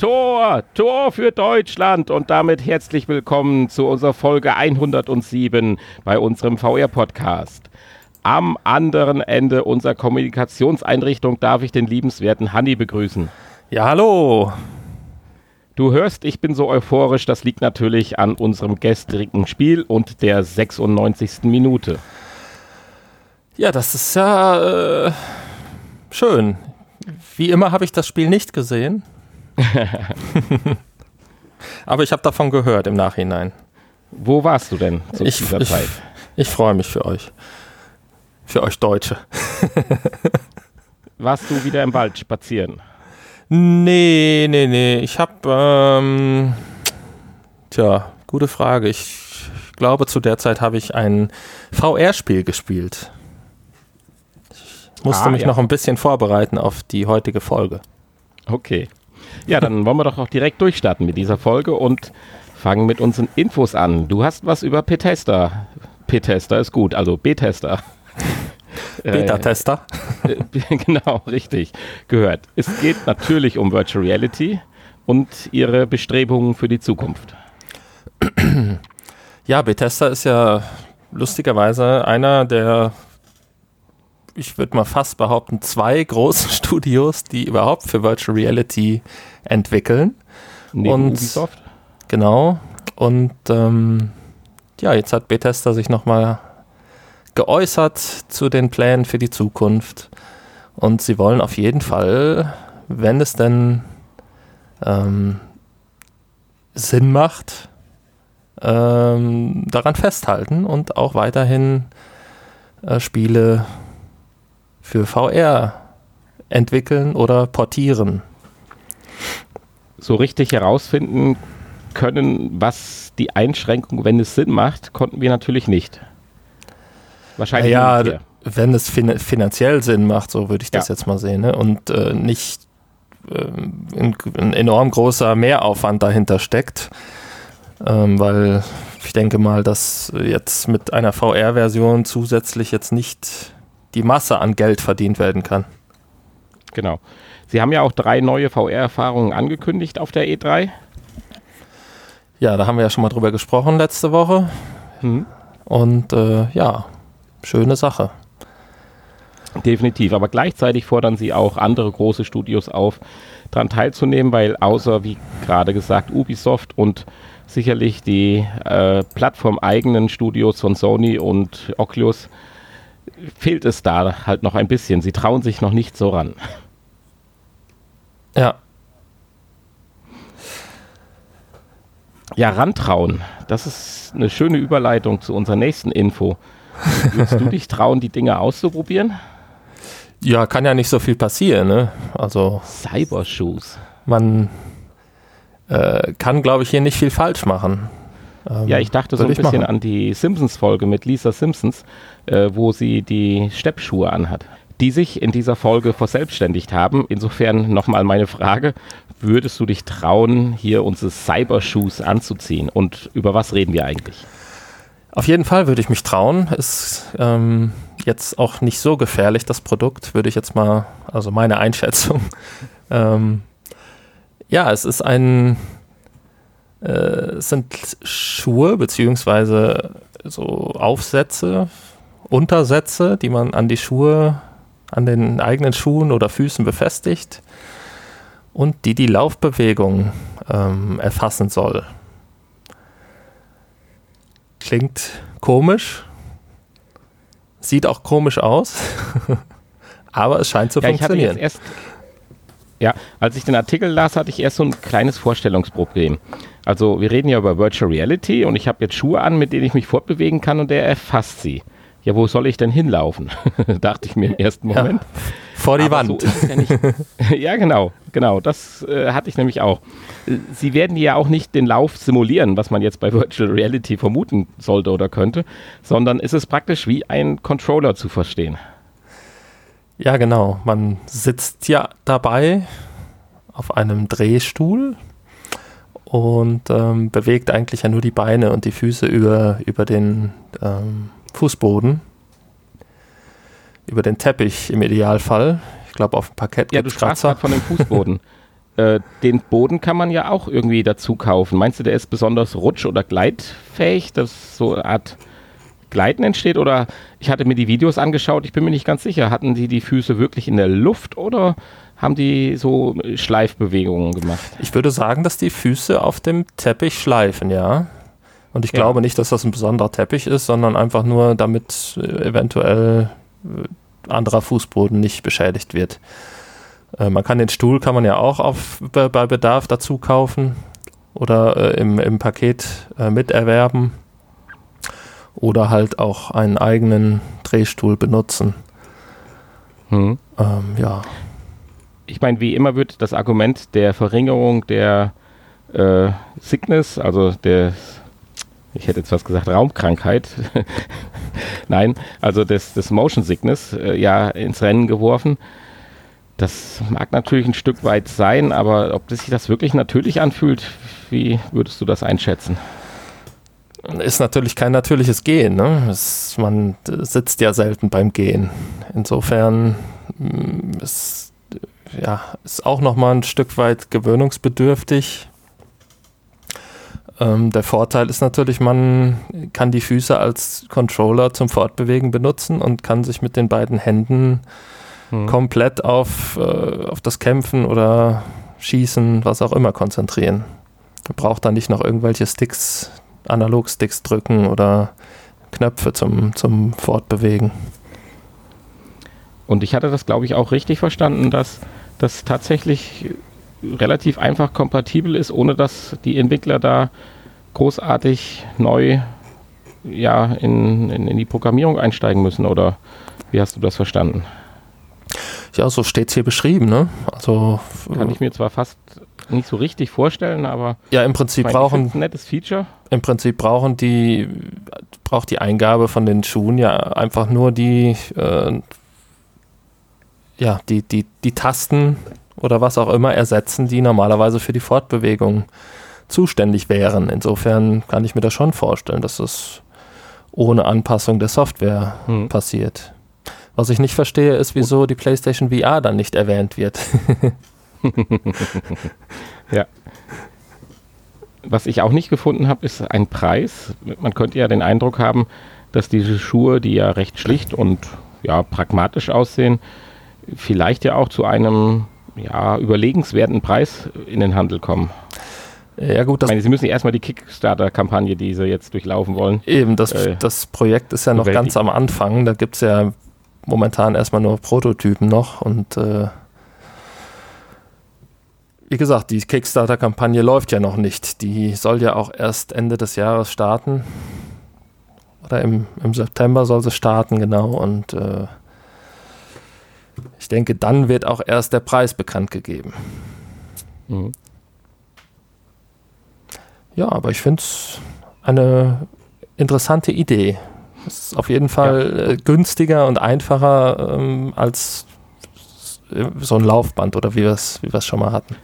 Tor, Tor für Deutschland und damit herzlich willkommen zu unserer Folge 107 bei unserem VR-Podcast. Am anderen Ende unserer Kommunikationseinrichtung darf ich den liebenswerten Hanni begrüßen. Ja, hallo. Du hörst, ich bin so euphorisch, das liegt natürlich an unserem gestrigen Spiel und der 96. Minute. Ja, das ist ja äh, schön. Wie immer habe ich das Spiel nicht gesehen. Aber ich habe davon gehört im Nachhinein. Wo warst du denn zu ich, dieser ich, Zeit? Ich freue mich für euch. Für euch Deutsche. warst du wieder im Wald spazieren? Nee, nee, nee. Ich habe, ähm, tja, gute Frage. Ich glaube, zu der Zeit habe ich ein VR-Spiel gespielt. Ich musste ah, mich ja. noch ein bisschen vorbereiten auf die heutige Folge. Okay. Ja, dann wollen wir doch auch direkt durchstarten mit dieser Folge und fangen mit unseren Infos an. Du hast was über P-Tester. P-Tester ist gut, also B-Tester. Beta-Tester. Äh, genau, richtig. Gehört. Es geht natürlich um Virtual Reality und ihre Bestrebungen für die Zukunft. Ja, Bethesda ist ja lustigerweise einer der ich würde mal fast behaupten, zwei große Studios, die überhaupt für Virtual Reality entwickeln. Neben und Ubisoft. Genau. Und ähm, ja, jetzt hat Bethesda sich nochmal geäußert zu den Plänen für die Zukunft. Und sie wollen auf jeden Fall, wenn es denn ähm, Sinn macht, ähm, daran festhalten und auch weiterhin äh, Spiele für VR entwickeln oder portieren. So richtig herausfinden können, was die Einschränkung, wenn es Sinn macht, konnten wir natürlich nicht. Wahrscheinlich. Ja, wenn es fin finanziell Sinn macht, so würde ich das ja. jetzt mal sehen, ne? und äh, nicht äh, ein, ein, enorm großer Mehraufwand dahinter steckt, ähm, weil ich denke mal, dass jetzt mit einer VR-Version zusätzlich jetzt nicht die Masse an Geld verdient werden kann. Genau. Sie haben ja auch drei neue VR-Erfahrungen angekündigt auf der E3. Ja, da haben wir ja schon mal drüber gesprochen letzte Woche. Hm. Und äh, ja, schöne Sache. Definitiv, aber gleichzeitig fordern sie auch andere große Studios auf, daran teilzunehmen, weil außer, wie gerade gesagt, Ubisoft und sicherlich die äh, plattformeigenen Studios von Sony und Oculus fehlt es da halt noch ein bisschen. Sie trauen sich noch nicht so ran. Ja. Ja, rantrauen. Das ist eine schöne Überleitung zu unserer nächsten Info. Würdest du dich trauen, die Dinge auszuprobieren? Ja, kann ja nicht so viel passieren, ne? Also. Cybershoes. Man äh, kann, glaube ich, hier nicht viel falsch machen. Ähm, ja, ich dachte so ein bisschen machen. an die Simpsons-Folge mit Lisa Simpsons, äh, wo sie die Steppschuhe anhat, die sich in dieser Folge verselbstständigt haben. Insofern nochmal meine Frage, würdest du dich trauen, hier unsere Cybershoes anzuziehen? Und über was reden wir eigentlich? Auf jeden Fall würde ich mich trauen. Ist ähm, jetzt auch nicht so gefährlich, das Produkt, würde ich jetzt mal, also meine Einschätzung. ähm, ja, es ist ein äh, sind Schuhe beziehungsweise so Aufsätze, Untersätze, die man an die Schuhe, an den eigenen Schuhen oder Füßen befestigt und die die Laufbewegung ähm, erfassen soll. Klingt komisch, sieht auch komisch aus, aber es scheint zu ja, funktionieren. Ich ja, als ich den Artikel las, hatte ich erst so ein kleines Vorstellungsproblem. Also wir reden ja über Virtual Reality und ich habe jetzt Schuhe an, mit denen ich mich fortbewegen kann und der erfasst sie. Ja, wo soll ich denn hinlaufen? Dachte ich mir im ersten Moment. Ja, vor die Aber Wand. So ja, ja, genau, genau. Das äh, hatte ich nämlich auch. Sie werden ja auch nicht den Lauf simulieren, was man jetzt bei Virtual Reality vermuten sollte oder könnte, sondern ist es praktisch wie ein Controller zu verstehen. Ja, genau. Man sitzt ja dabei auf einem Drehstuhl und ähm, bewegt eigentlich ja nur die Beine und die Füße über, über den ähm, Fußboden, über den Teppich im Idealfall. Ich glaube, auf dem Parkett Ja, du sprachst gerade von dem Fußboden. Äh, den Boden kann man ja auch irgendwie dazu kaufen. Meinst du, der ist besonders rutsch- oder gleitfähig, dass so eine Art Gleiten entsteht? Oder ich hatte mir die Videos angeschaut, ich bin mir nicht ganz sicher. Hatten die die Füße wirklich in der Luft oder haben die so Schleifbewegungen gemacht? Ich würde sagen, dass die Füße auf dem Teppich schleifen, ja. Und ich ja. glaube nicht, dass das ein besonderer Teppich ist, sondern einfach nur, damit äh, eventuell äh, anderer Fußboden nicht beschädigt wird. Äh, man kann den Stuhl kann man ja auch auf, bei, Bedarf dazu kaufen oder im, im Paket miterwerben oder halt auch einen eigenen Drehstuhl benutzen. Hm. Ähm, ja. Ich meine, wie immer wird das Argument der Verringerung der äh, Sickness, also der, ich hätte jetzt was gesagt, Raumkrankheit, nein, also des, des Motion Sickness, äh, ja, ins Rennen geworfen. Das mag natürlich ein Stück weit sein, aber ob sich das wirklich natürlich anfühlt, wie würdest du das einschätzen? Ist natürlich kein natürliches Gehen. Ne? Es, man sitzt ja selten beim Gehen. Insofern mm, ist, ja, ist auch nochmal ein Stück weit gewöhnungsbedürftig. Ähm, der Vorteil ist natürlich, man kann die Füße als Controller zum Fortbewegen benutzen und kann sich mit den beiden Händen hm. komplett auf, äh, auf das Kämpfen oder Schießen, was auch immer konzentrieren. Man braucht dann nicht noch irgendwelche Sticks, Analogsticks drücken oder Knöpfe zum, zum Fortbewegen. Und ich hatte das, glaube ich, auch richtig verstanden, dass das tatsächlich relativ einfach kompatibel ist, ohne dass die Entwickler da großartig neu ja, in, in, in die Programmierung einsteigen müssen. Oder wie hast du das verstanden? Ja, so steht es hier beschrieben, ne? Also kann ich mir zwar fast nicht so richtig vorstellen, aber ja, im Prinzip mein, brauchen nettes Feature. Im Prinzip brauchen die braucht die Eingabe von den Schuhen ja einfach nur die äh, ja die die die Tasten oder was auch immer ersetzen, die normalerweise für die Fortbewegung zuständig wären. Insofern kann ich mir das schon vorstellen, dass das ohne Anpassung der Software hm. passiert. Was ich nicht verstehe, ist, wieso die PlayStation VR dann nicht erwähnt wird. ja. Was ich auch nicht gefunden habe, ist ein Preis. Man könnte ja den Eindruck haben, dass diese Schuhe, die ja recht schlicht und ja, pragmatisch aussehen, vielleicht ja auch zu einem ja, überlegenswerten Preis in den Handel kommen. Ja, gut. ich meine, Sie müssen erstmal die Kickstarter-Kampagne, die Sie jetzt durchlaufen wollen. Eben, das, äh, das Projekt ist ja noch ganz am Anfang. Da gibt es ja momentan erstmal nur Prototypen noch und äh, wie gesagt, die Kickstarter-Kampagne läuft ja noch nicht. Die soll ja auch erst Ende des Jahres starten. Oder im, im September soll sie starten, genau. Und äh, ich denke, dann wird auch erst der Preis bekannt gegeben. Mhm. Ja, aber ich finde es eine interessante Idee. Es ist auf jeden Fall ja. Äh, günstiger und einfacher ähm, als so ein Laufband oder wie wir es wie schon mal hatten.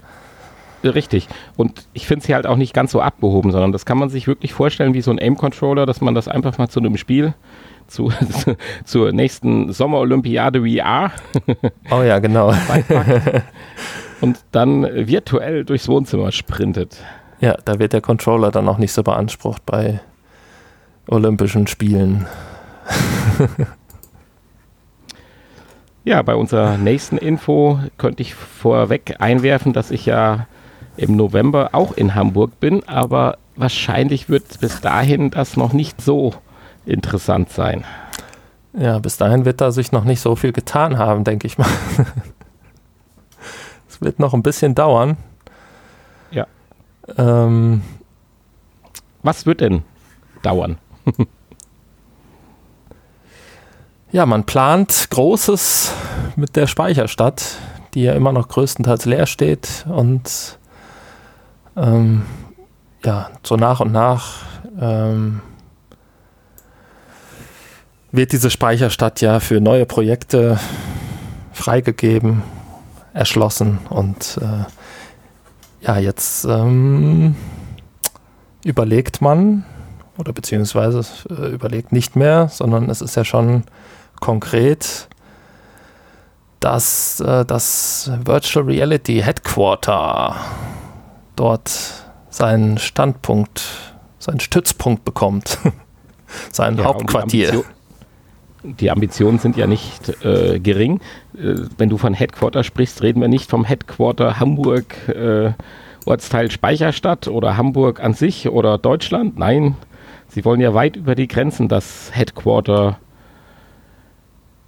Richtig. Und ich finde es hier halt auch nicht ganz so abgehoben, sondern das kann man sich wirklich vorstellen wie so ein Aim-Controller, dass man das einfach mal zu einem Spiel zu, zur nächsten Sommerolympiade VR. Oh ja, genau. und dann virtuell durchs Wohnzimmer sprintet. Ja, da wird der Controller dann auch nicht so beansprucht bei Olympischen Spielen. ja, bei unserer nächsten Info könnte ich vorweg einwerfen, dass ich ja im November auch in Hamburg bin, aber wahrscheinlich wird bis dahin das noch nicht so interessant sein. Ja, bis dahin wird da sich noch nicht so viel getan haben, denke ich mal. Es wird noch ein bisschen dauern. Ja. Ähm, Was wird denn dauern? ja, man plant Großes mit der Speicherstadt, die ja immer noch größtenteils leer steht und ähm, ja, so nach und nach ähm, wird diese Speicherstadt ja für neue Projekte freigegeben, erschlossen und äh, ja, jetzt ähm, überlegt man, oder beziehungsweise äh, überlegt nicht mehr, sondern es ist ja schon konkret, dass äh, das Virtual Reality Headquarter dort seinen Standpunkt, seinen Stützpunkt bekommt, sein ja, Hauptquartier. Die, Ambition, die, Ambitionen sind ja nicht äh, gering. Äh, wenn du von Headquarter sprichst, reden wir nicht vom Headquarter Hamburg, äh, Ortsteil Speicherstadt oder Hamburg an sich oder Deutschland. Nein, sie wollen ja weit über die Grenzen das Headquarter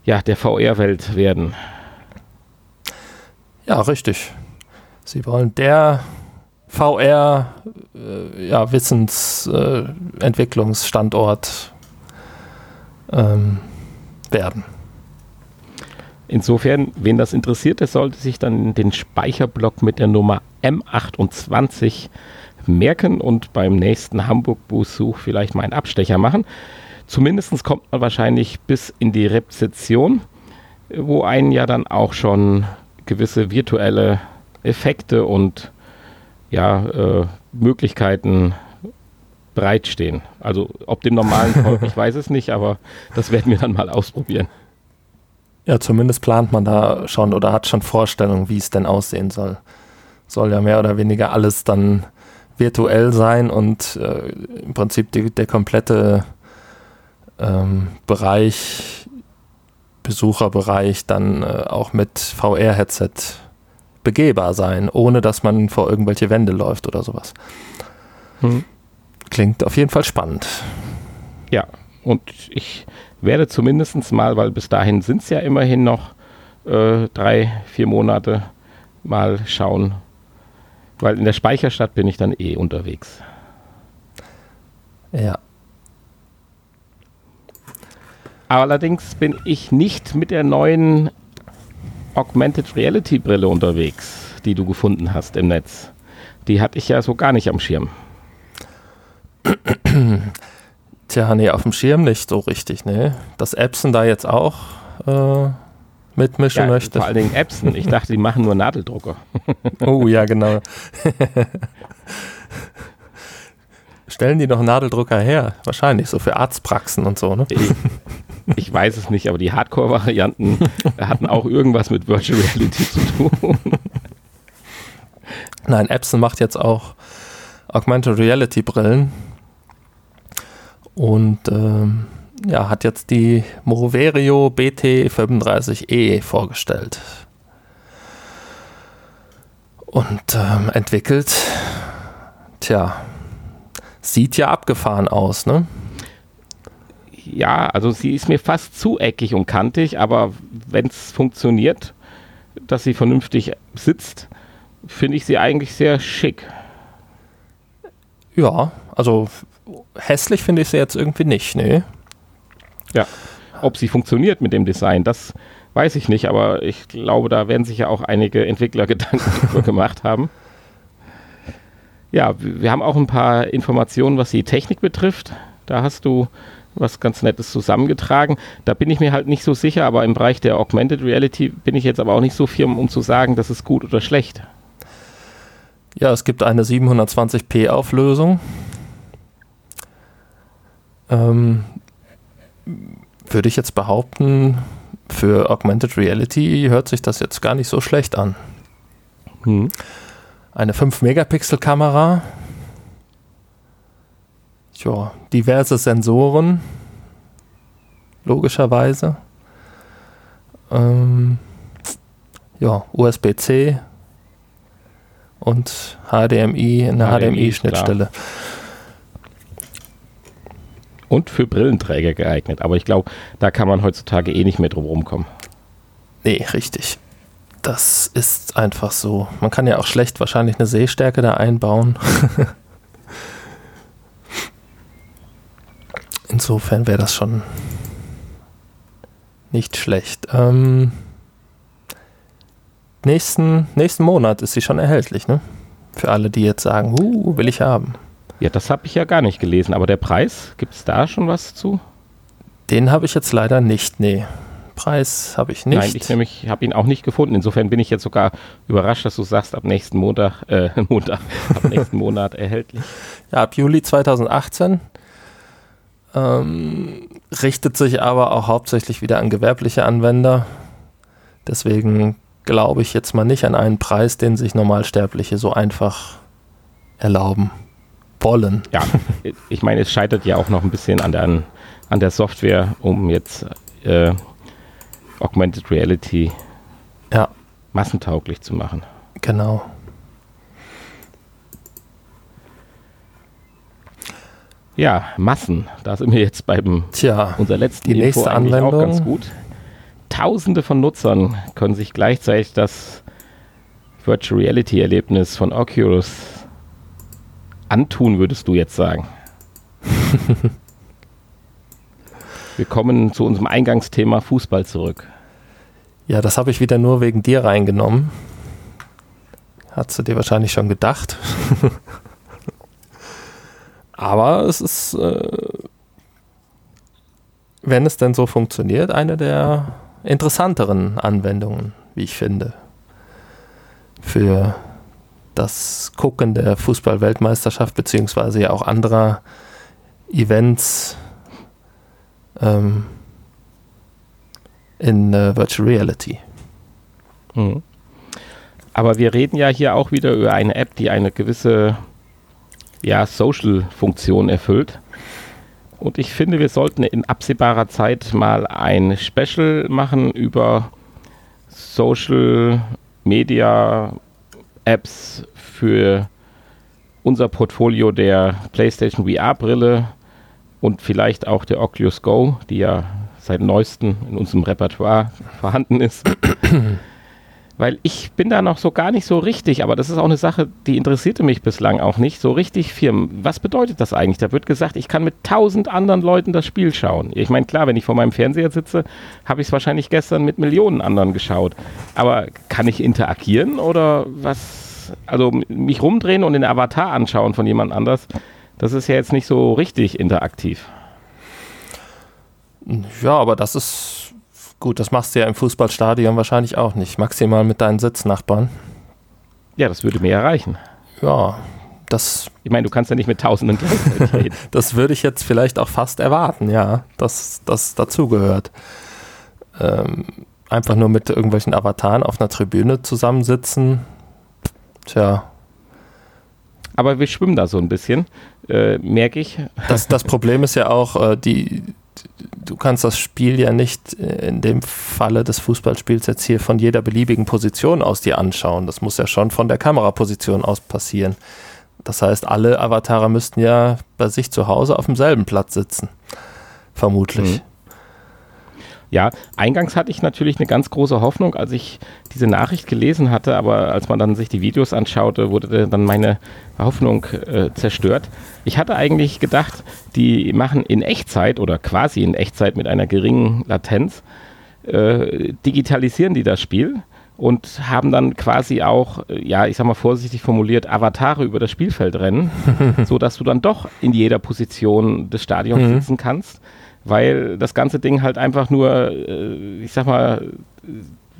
ja, der VR-Welt werden. Ja, richtig. Sie wollen der VR äh, ja, Wissensentwicklungsstandort äh, ähm, werden. Insofern, wen das interessiert, der sollte sich dann den Speicherblock mit der Nummer M28 merken und beim nächsten Hamburg-Besuch vielleicht mal einen Abstecher machen. Zumindest kommt man wahrscheinlich bis in die Rezeption, wo einen ja dann auch schon gewisse virtuelle Effekte und ja, äh, Möglichkeiten bereitstehen. Also ob dem normalen Volk, ich weiß es nicht, aber das werden wir dann mal ausprobieren. Ja, zumindest plant man da schon oder hat schon Vorstellungen, wie es denn aussehen soll. Soll ja mehr oder weniger alles dann virtuell sein und äh, im Prinzip die, der komplette ähm, Bereich, Besucherbereich dann äh, auch mit VR-Headset begehbar sein, ohne dass man vor irgendwelche Wände läuft oder sowas. Hm. Klingt auf jeden Fall spannend. Ja, und ich werde zumindest mal, weil bis dahin sind es ja immerhin noch äh, drei, vier Monate, mal schauen, weil in der Speicherstadt bin ich dann eh unterwegs. Ja. Allerdings bin ich nicht mit der neuen Augmented Reality Brille unterwegs, die du gefunden hast im Netz. Die hatte ich ja so gar nicht am Schirm. Tja, nee, auf dem Schirm nicht so richtig, ne? Dass Epson da jetzt auch äh, mitmischen ja, möchte. Vor allen Dingen Epson. Ich dachte, die machen nur Nadeldrucker. oh ja, genau. Stellen die noch Nadeldrucker her? Wahrscheinlich, so für Arztpraxen und so, ne? Ich, weiß es nicht, aber die Hardcore-Varianten hatten auch irgendwas mit Virtual Reality zu tun. Nein, Epson macht jetzt auch Augmented Reality Brillen und ähm, ja, hat jetzt die Moverio BT35E vorgestellt und ähm, entwickelt. Tja, sieht ja abgefahren aus, ne? Ja, also sie ist mir fast zu eckig und kantig, aber wenn es funktioniert, dass sie vernünftig sitzt, finde ich sie eigentlich sehr schick. Ja, also hässlich finde ich sie jetzt irgendwie nicht, ne? Ja, ob sie funktioniert mit dem Design, das weiß ich nicht, aber ich glaube, da werden sich ja auch einige Entwickler Gedanken gemacht haben. Ja, wir haben auch ein paar Informationen, was die Technik betrifft. Da hast du was ganz Nettes zusammengetragen. Da bin ich mir halt nicht so sicher, aber im Bereich der Augmented Reality bin ich jetzt aber auch nicht so firm, um zu sagen, das ist gut oder schlecht. Ja, es gibt eine 720p Auflösung. Ähm, würde ich jetzt behaupten, für Augmented Reality hört sich das jetzt gar nicht so schlecht an. Hm. Eine 5-Megapixel-Kamera. Ja, diverse Sensoren. Logischerweise. Ähm, ja, USB-C und HDMI, eine HDMI-Schnittstelle. HDMI und für Brillenträger geeignet. Aber ich glaube, da kann man heutzutage eh nicht mehr drum rumkommen. Nee, richtig. Das ist einfach so. Man kann ja auch schlecht wahrscheinlich eine Sehstärke da einbauen. Insofern wäre das schon nicht schlecht. Ähm, nächsten, nächsten Monat ist sie schon erhältlich, ne? Für alle, die jetzt sagen, uh, will ich haben. Ja, das habe ich ja gar nicht gelesen. Aber der Preis, gibt es da schon was zu? Den habe ich jetzt leider nicht, nee. Preis habe ich nicht. Nein, ich nämlich habe ihn auch nicht gefunden. Insofern bin ich jetzt sogar überrascht, dass du sagst, ab nächsten Montag, äh, Montag, ab nächsten Monat erhältlich. Ja, ab Juli 2018. Ähm, richtet sich aber auch hauptsächlich wieder an gewerbliche Anwender. Deswegen glaube ich jetzt mal nicht an einen Preis, den sich Normalsterbliche so einfach erlauben wollen. Ja, ich meine, es scheitert ja auch noch ein bisschen an der, an der Software, um jetzt äh, Augmented Reality ja. massentauglich zu machen. Genau. Ja, Massen. Da sind wir jetzt beim Tja, unser letzten die nächste Anwendung. auch ganz gut. Tausende von Nutzern können sich gleichzeitig das Virtual Reality Erlebnis von Oculus antun, würdest du jetzt sagen? wir kommen zu unserem Eingangsthema Fußball zurück. Ja, das habe ich wieder nur wegen dir reingenommen. Hast du dir wahrscheinlich schon gedacht. Aber es ist, äh, wenn es denn so funktioniert, eine der interessanteren Anwendungen, wie ich finde, für das Gucken der Fußball-Weltmeisterschaft beziehungsweise ja auch anderer Events ähm, in äh, Virtual Reality. Mhm. Aber wir reden ja hier auch wieder über eine App, die eine gewisse ja, Social-Funktion erfüllt. Und ich finde, wir sollten in absehbarer Zeit mal ein Special machen über Social Media Apps für unser Portfolio der PlayStation VR-Brille und vielleicht auch der Oculus Go, die ja seit neuestem in unserem Repertoire vorhanden ist. weil ich bin da noch so gar nicht so richtig, aber das ist auch eine Sache, die interessierte mich bislang auch nicht, so richtig Firmen. Was bedeutet das eigentlich? Da wird gesagt, ich kann mit tausend anderen Leuten das Spiel schauen. Ich meine, klar, wenn ich vor meinem Fernseher sitze, habe ich es wahrscheinlich gestern mit Millionen anderen geschaut. Aber kann ich interagieren oder was? Also mich rumdrehen und den Avatar anschauen von jemand anders, das ist ja jetzt nicht so richtig interaktiv. Ja, aber das ist Gut, das machst du ja im Fußballstadion wahrscheinlich auch nicht. Maximal mit deinen Sitznachbarn. Ja, das würde mir erreichen. Ja, das. Ich meine, du kannst ja nicht mit Tausenden gleichzeitig reden. das würde ich jetzt vielleicht auch fast erwarten, ja, dass das dazugehört. Ähm, einfach nur mit irgendwelchen Avataren auf einer Tribüne zusammensitzen. Tja. Aber wir schwimmen da so ein bisschen, äh, merke ich. Das, das Problem ist ja auch, äh, die, du kannst das Spiel ja nicht äh, in dem Falle des Fußballspiels jetzt hier von jeder beliebigen Position aus dir anschauen. Das muss ja schon von der Kameraposition aus passieren. Das heißt, alle Avatare müssten ja bei sich zu Hause auf demselben Platz sitzen. Vermutlich. Mhm. Ja, eingangs hatte ich natürlich eine ganz große Hoffnung, als ich diese Nachricht gelesen hatte, aber als man dann sich die Videos anschaute, wurde dann meine Hoffnung äh, zerstört. Ich hatte eigentlich gedacht, die machen in Echtzeit oder quasi in Echtzeit mit einer geringen Latenz, äh, digitalisieren die das Spiel und haben dann quasi auch, äh, ja, ich sag mal vorsichtig formuliert, Avatare über das Spielfeld rennen, sodass du dann doch in jeder Position des Stadions mhm. sitzen kannst weil das ganze Ding halt einfach nur, äh, ich sag mal,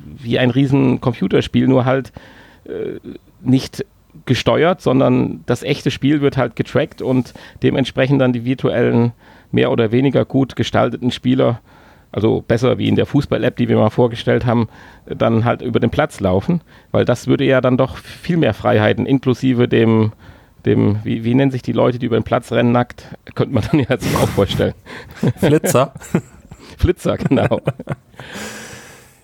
wie ein riesen Computerspiel, nur halt äh, nicht gesteuert, sondern das echte Spiel wird halt getrackt und dementsprechend dann die virtuellen, mehr oder weniger gut gestalteten Spieler, also besser wie in der Fußball-App, die wir mal vorgestellt haben, dann halt über den Platz laufen, weil das würde ja dann doch viel mehr Freiheiten inklusive dem dem, wie, wie nennen sich die Leute, die über den Platz rennen nackt? Könnte man dann ja sich auch vorstellen. Flitzer. Flitzer, genau.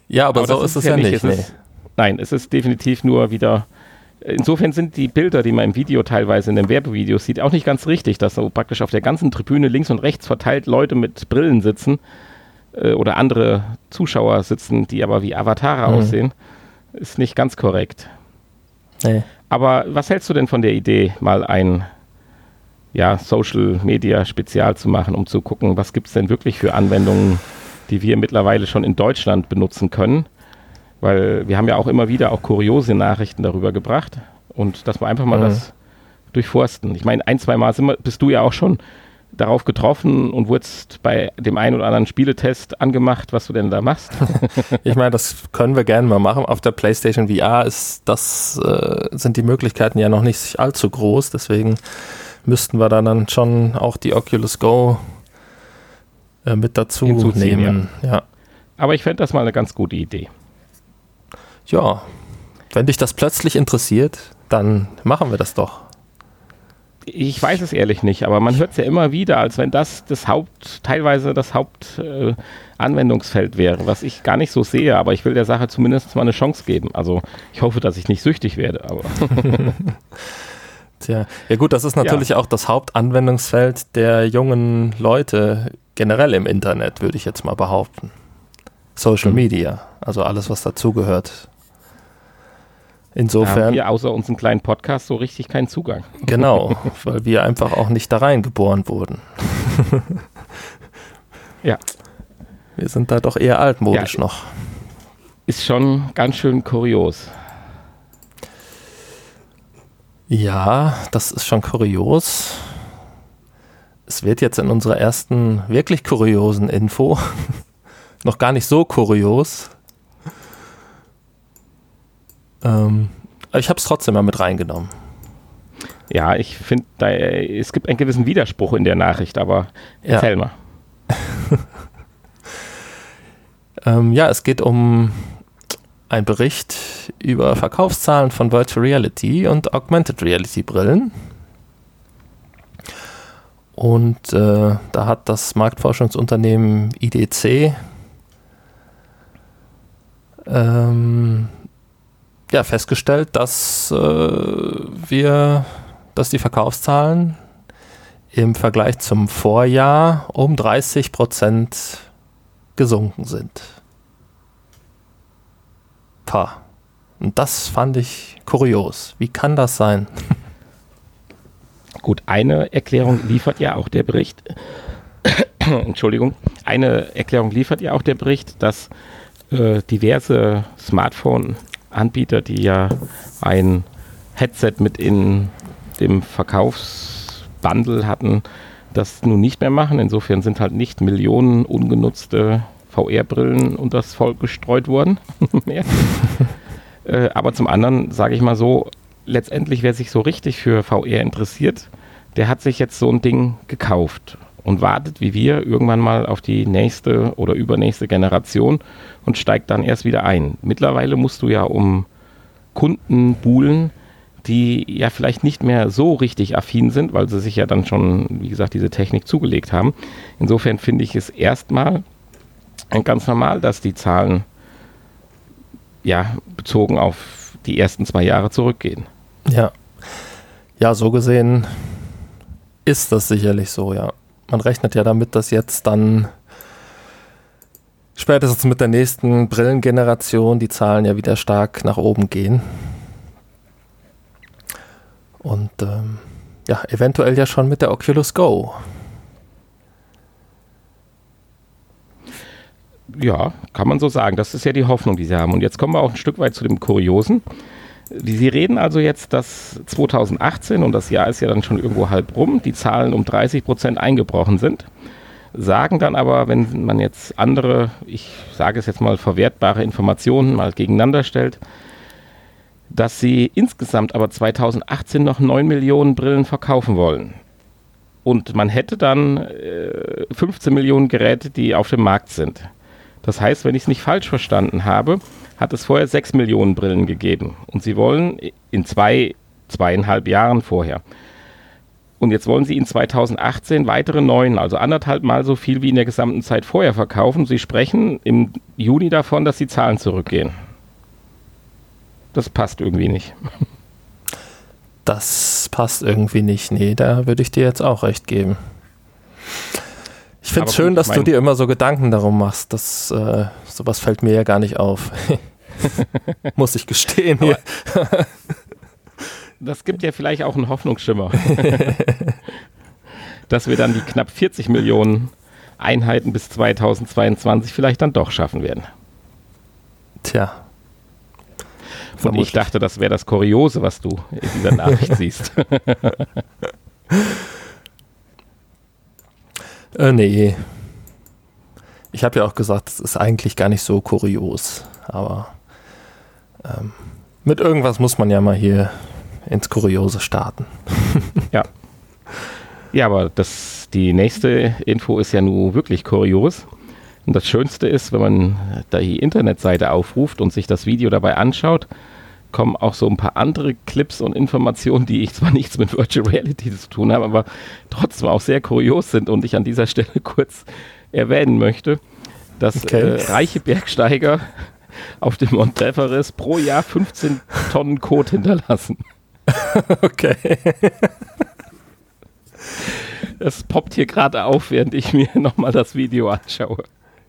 ja, aber, aber so ist es ja, nicht. nicht. Es ist, nein, es ist definitiv nur wieder. Insofern sind die Bilder, die man im Video teilweise in den Werbevideos sieht, auch nicht ganz richtig, dass so praktisch auf der ganzen Tribüne links und rechts verteilt Leute mit Brillen sitzen äh, oder andere Zuschauer sitzen, die aber wie Avatare mhm. aussehen. Ist nicht ganz korrekt. Nee. Aber was hältst du denn von der Idee, mal ein ja, Social Media Spezial zu machen, um zu gucken, was gibt es denn wirklich für Anwendungen, die wir mittlerweile schon in Deutschland benutzen können? Weil wir haben ja auch immer wieder auch kuriose Nachrichten darüber gebracht und dass wir einfach mal mhm. das durchforsten. Ich meine, ein, zwei Mal wir, bist du ja auch schon darauf getroffen und wurdest bei dem einen oder anderen Spieletest angemacht, was du denn da machst? ich meine, das können wir gerne mal machen. Auf der PlayStation VR ist das, äh, sind die Möglichkeiten ja noch nicht allzu groß, deswegen müssten wir dann schon auch die Oculus Go äh, mit dazu nehmen. Ja. ja. Aber ich fände das mal eine ganz gute Idee. Ja, wenn dich das plötzlich interessiert, dann machen wir das doch. Ich weiß es ehrlich nicht, aber man hört es ja immer wieder, als wenn das das Haupt, teilweise das Hauptanwendungsfeld äh, wäre, was ich gar nicht so sehe, aber ich will der Sache zumindest mal eine Chance geben. Also ich hoffe, dass ich nicht süchtig werde, aber. Tja, ja gut, das ist natürlich ja. auch das Hauptanwendungsfeld der jungen Leute generell im Internet, würde ich jetzt mal behaupten. Social mhm. Media, also alles, was dazugehört. Insofern. Haben wir außer unserem kleinen Podcast so richtig keinen Zugang. Genau, weil wir einfach auch nicht da reingeboren wurden. ja. Wir sind da doch eher altmodisch ja, noch. Ist schon ganz schön kurios. Ja, das ist schon kurios. Es wird jetzt in unserer ersten wirklich kuriosen Info noch gar nicht so kurios, ähm, ich habe es trotzdem mal mit reingenommen. Ja, ich finde, es gibt einen gewissen Widerspruch in der Nachricht, aber erzähl ja. mal. ähm, ja, es geht um einen Bericht über Verkaufszahlen von Virtual Reality und Augmented Reality Brillen. Und äh, da hat das Marktforschungsunternehmen IDC ähm, ja, festgestellt, dass äh, wir, dass die Verkaufszahlen im Vergleich zum Vorjahr um 30 Prozent gesunken sind. Pah. Und das fand ich kurios. Wie kann das sein? Gut, eine Erklärung liefert ja auch der Bericht. Entschuldigung. Eine Erklärung liefert ja auch der Bericht, dass äh, diverse Smartphone Anbieter, die ja ein Headset mit in dem Verkaufsbundle hatten, das nun nicht mehr machen. Insofern sind halt nicht Millionen ungenutzte VR-Brillen unter das Volk gestreut worden. äh, aber zum anderen, sage ich mal so, letztendlich, wer sich so richtig für VR interessiert, der hat sich jetzt so ein Ding gekauft und wartet wie wir irgendwann mal auf die nächste oder übernächste Generation und steigt dann erst wieder ein. Mittlerweile musst du ja um Kunden buhlen, die ja vielleicht nicht mehr so richtig affin sind, weil sie sich ja dann schon, wie gesagt, diese Technik zugelegt haben. Insofern finde ich es erstmal ganz normal, dass die Zahlen ja bezogen auf die ersten zwei Jahre zurückgehen. Ja. Ja, so gesehen ist das sicherlich so, ja. Man rechnet ja damit, dass jetzt dann spätestens mit der nächsten Brillengeneration die Zahlen ja wieder stark nach oben gehen. Und ähm, ja, eventuell ja schon mit der Oculus Go. Ja, kann man so sagen. Das ist ja die Hoffnung, die sie haben. Und jetzt kommen wir auch ein Stück weit zu dem Kuriosen. Sie reden also jetzt, dass 2018, und das Jahr ist ja dann schon irgendwo halb rum, die Zahlen um 30 Prozent eingebrochen sind sagen dann aber, wenn man jetzt andere, ich sage es jetzt mal, verwertbare Informationen mal gegeneinander stellt, dass sie insgesamt aber 2018 noch 9 Millionen Brillen verkaufen wollen. Und man hätte dann äh, 15 Millionen Geräte, die auf dem Markt sind. Das heißt, wenn ich es nicht falsch verstanden habe, hat es vorher 6 Millionen Brillen gegeben. Und sie wollen in zwei, zweieinhalb Jahren vorher und jetzt wollen sie in 2018 weitere neun, also anderthalb Mal so viel wie in der gesamten Zeit vorher verkaufen. Sie sprechen im Juni davon, dass die Zahlen zurückgehen. Das passt irgendwie nicht. Das passt irgendwie nicht. Nee, da würde ich dir jetzt auch recht geben. Ich finde es schön, dass du dir immer so Gedanken darum machst. Das, äh, sowas fällt mir ja gar nicht auf. Muss ich gestehen. das gibt ja vielleicht auch einen Hoffnungsschimmer. dass wir dann die knapp 40 Millionen Einheiten bis 2022 vielleicht dann doch schaffen werden. Tja. Und ich dachte, das wäre das Kuriose, was du in dieser Nachricht siehst. Äh, nee. Ich habe ja auch gesagt, es ist eigentlich gar nicht so kurios. Aber ähm, mit irgendwas muss man ja mal hier ins Kuriose starten. ja. Ja, aber das, die nächste Info ist ja nun wirklich kurios. Und das Schönste ist, wenn man die Internetseite aufruft und sich das Video dabei anschaut, kommen auch so ein paar andere Clips und Informationen, die ich zwar nichts mit Virtual Reality zu tun habe, aber trotzdem auch sehr kurios sind und ich an dieser Stelle kurz erwähnen möchte, dass okay. äh, reiche Bergsteiger auf dem Mount Everest pro Jahr 15 Tonnen Kot hinterlassen. okay. Es poppt hier gerade auf, während ich mir nochmal das Video anschaue.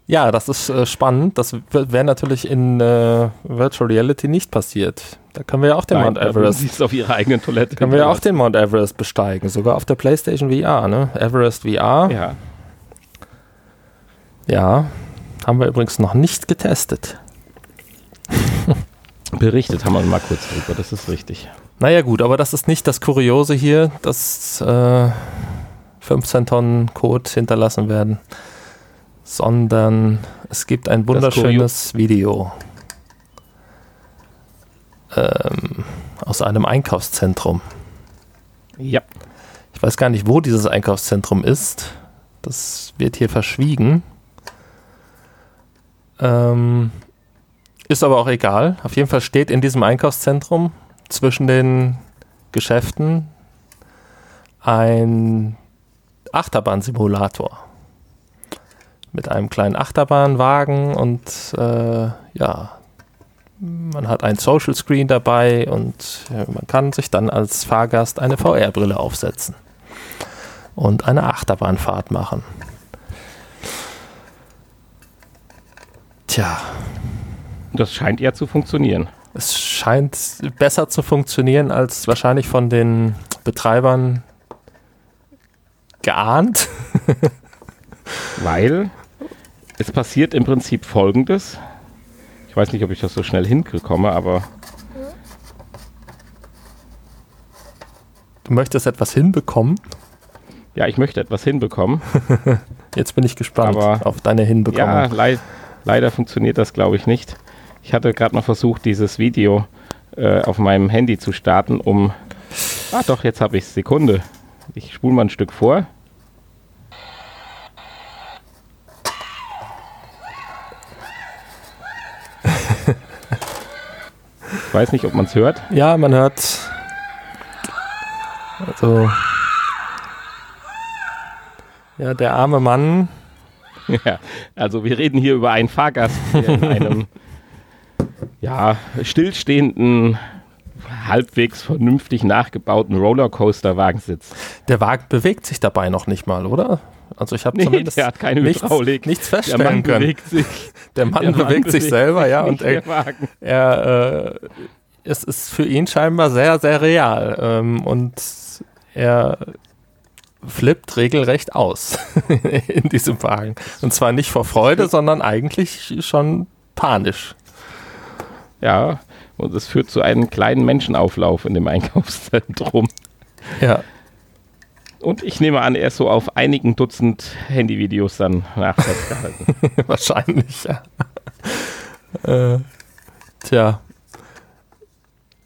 Ja, das ist äh, spannend. Das wäre natürlich in äh, Virtual Reality nicht passiert. Da können wir ja auch den Nein, Mount Everest. Siehst auf ihrer eigenen Toilette. Können wir ja auch den Mount Everest besteigen, sogar auf der PlayStation VR, ne? Everest VR. Ja. Ja, haben wir übrigens noch nicht getestet. Berichtet haben wir mal kurz drüber, das ist richtig. Naja gut, aber das ist nicht das Kuriose hier, dass äh, 15 Tonnen Code hinterlassen werden sondern es gibt ein wunderschönes Video ähm, aus einem Einkaufszentrum. Ja. Ich weiß gar nicht, wo dieses Einkaufszentrum ist. Das wird hier verschwiegen. Ähm, ist aber auch egal. Auf jeden Fall steht in diesem Einkaufszentrum zwischen den Geschäften ein Achterbahnsimulator mit einem kleinen Achterbahnwagen und äh, ja, man hat ein Social Screen dabei und ja, man kann sich dann als Fahrgast eine VR-Brille aufsetzen und eine Achterbahnfahrt machen. Tja. Das scheint ja zu funktionieren. Es scheint besser zu funktionieren als wahrscheinlich von den Betreibern geahnt. Weil es passiert im Prinzip folgendes. Ich weiß nicht, ob ich das so schnell hinkomme, aber. Du möchtest etwas hinbekommen? Ja, ich möchte etwas hinbekommen. Jetzt bin ich gespannt aber auf deine Hinbekommung. Ja, le leider funktioniert das, glaube ich, nicht. Ich hatte gerade noch versucht, dieses Video äh, auf meinem Handy zu starten, um. Ah, doch, jetzt habe ich. Sekunde. Ich spule mal ein Stück vor. Ich weiß nicht, ob man es hört. Ja, man hört. Also. Ja, der arme Mann. Ja, also wir reden hier über einen Fahrgast, der in einem ja, stillstehenden, halbwegs vernünftig nachgebauten Rollercoaster-Wagen sitzt. Der Wagen bewegt sich dabei noch nicht mal, oder? Also ich habe nee, zumindest der hat keine nichts, Hydraulik. nichts feststellen der Mann können. Bewegt sich. Der Mann, der Mann bewegt, sich selber, ja, und er, er äh, es ist für ihn scheinbar sehr, sehr real ähm, und er flippt regelrecht aus in diesem Wagen. Und zwar nicht vor Freude, sondern eigentlich schon panisch. Ja, und es führt zu einem kleinen Menschenauflauf in dem Einkaufszentrum. Ja. Und ich nehme an, er ist so auf einigen Dutzend Handyvideos dann nachgehalten. Wahrscheinlich, ja. äh, tja.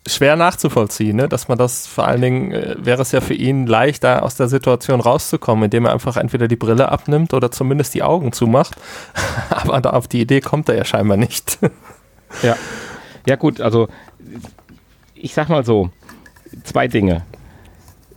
Schwer nachzuvollziehen, ne? dass man das vor allen Dingen äh, wäre es ja für ihn leichter aus der Situation rauszukommen, indem er einfach entweder die Brille abnimmt oder zumindest die Augen zumacht. Aber da auf die Idee kommt er ja scheinbar nicht. ja. Ja, gut, also ich sag mal so: zwei Dinge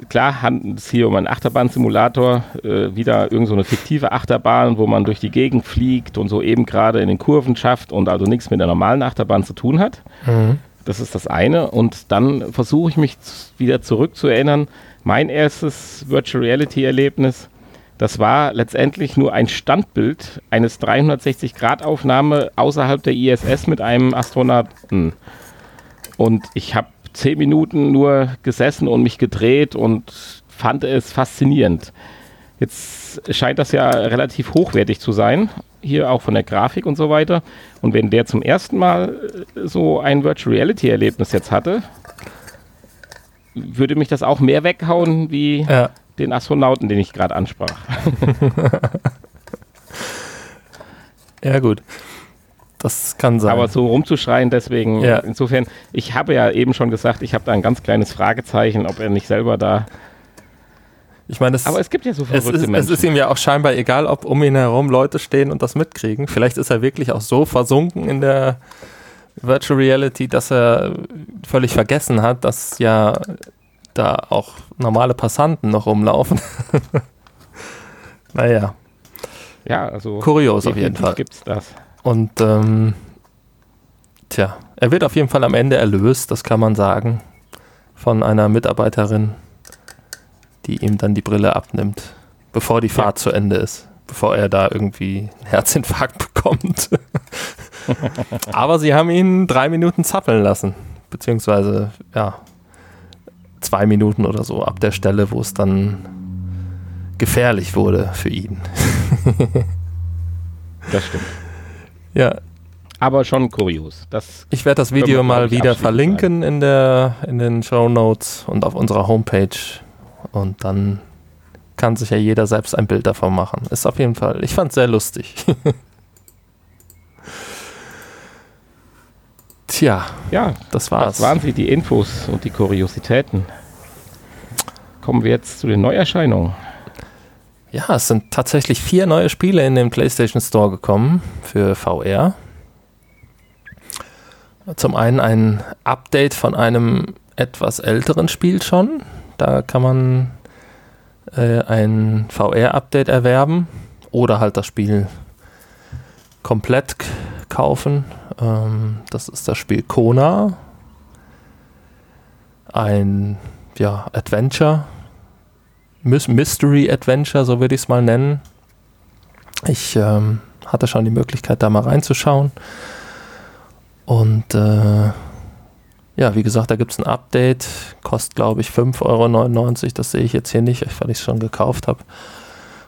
klar handelt es hier um einen Achterbahnsimulator, äh, wieder irgendeine so eine fiktive Achterbahn, wo man durch die Gegend fliegt und so eben gerade in den Kurven schafft und also nichts mit der normalen Achterbahn zu tun hat. Mhm. Das ist das eine. Und dann versuche ich mich wieder zurückzuerinnern. Mein erstes Virtual Reality Erlebnis, das war letztendlich nur ein Standbild eines 360-Grad-Aufnahme außerhalb der ISS mit einem Astronauten. Und ich habe zehn Minuten nur gesessen und mich gedreht und fand es faszinierend. Jetzt scheint das ja relativ hochwertig zu sein, hier auch von der Grafik und so weiter. Und wenn der zum ersten Mal äh, so ein Virtual Reality Erlebnis jetzt hatte, würde mich das auch mehr weghauen wie ja. den Astronauten, den ich gerade ansprach. ja, gut. Das kann sein. Aber so rumzuschreien, deswegen, ja. insofern, ich habe ja eben schon gesagt, ich habe da ein ganz kleines Fragezeichen, ob er nicht selber da Ich meine, Aber es gibt ja so es verrückte ist, es Menschen. ist ihm ja auch scheinbar egal, ob um ihn herum Leute stehen und das mitkriegen. Vielleicht ist er wirklich auch so versunken in der Virtual Reality, dass er völlig vergessen hat, dass ja da auch normale Passanten noch rumlaufen. naja, ja, also kurios auf jeden Fall. gibt's das. Und ähm, tja, er wird auf jeden Fall am Ende erlöst, das kann man sagen, von einer Mitarbeiterin, die ihm dann die Brille abnimmt, bevor die Fahrt zu Ende ist, bevor er da irgendwie einen Herzinfarkt bekommt. Aber sie haben ihn drei Minuten zappeln lassen, beziehungsweise ja, zwei Minuten oder so ab der Stelle, wo es dann gefährlich wurde für ihn. Das stimmt. Ja, Aber schon kurios. Das Ich werde das Video mal wieder verlinken in, der, in den Show Notes und auf unserer Homepage. Und dann kann sich ja jeder selbst ein Bild davon machen. Ist auf jeden Fall, ich fand es sehr lustig. Tja, ja, das war's. das waren sie, die Infos und die Kuriositäten. Kommen wir jetzt zu den Neuerscheinungen. Ja, es sind tatsächlich vier neue Spiele in den PlayStation Store gekommen für VR. Zum einen ein Update von einem etwas älteren Spiel schon. Da kann man äh, ein VR-Update erwerben oder halt das Spiel komplett kaufen. Ähm, das ist das Spiel Kona. Ein ja, Adventure. Mys- Mystery Adventure, so würde ich es mal nennen. Ich ähm, hatte schon die Möglichkeit, da mal reinzuschauen. Und äh, ja, wie gesagt, da gibt es ein Update. Kostet, glaube ich, 5,99 Euro. Das sehe ich jetzt hier nicht, weil ich es schon gekauft habe.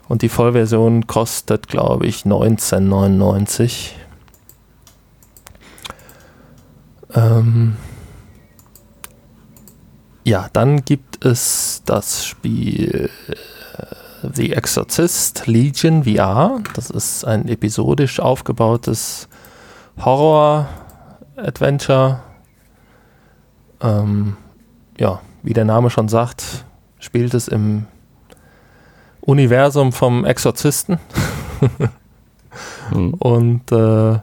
Und die Vollversion kostet, glaube ich, 19,99. Ähm, ja, dann gibt es das Spiel äh, The Exorcist Legion VR. Das ist ein episodisch aufgebautes Horror-Adventure. Ähm, ja, wie der Name schon sagt, spielt es im Universum vom Exorzisten. Hm. Und äh,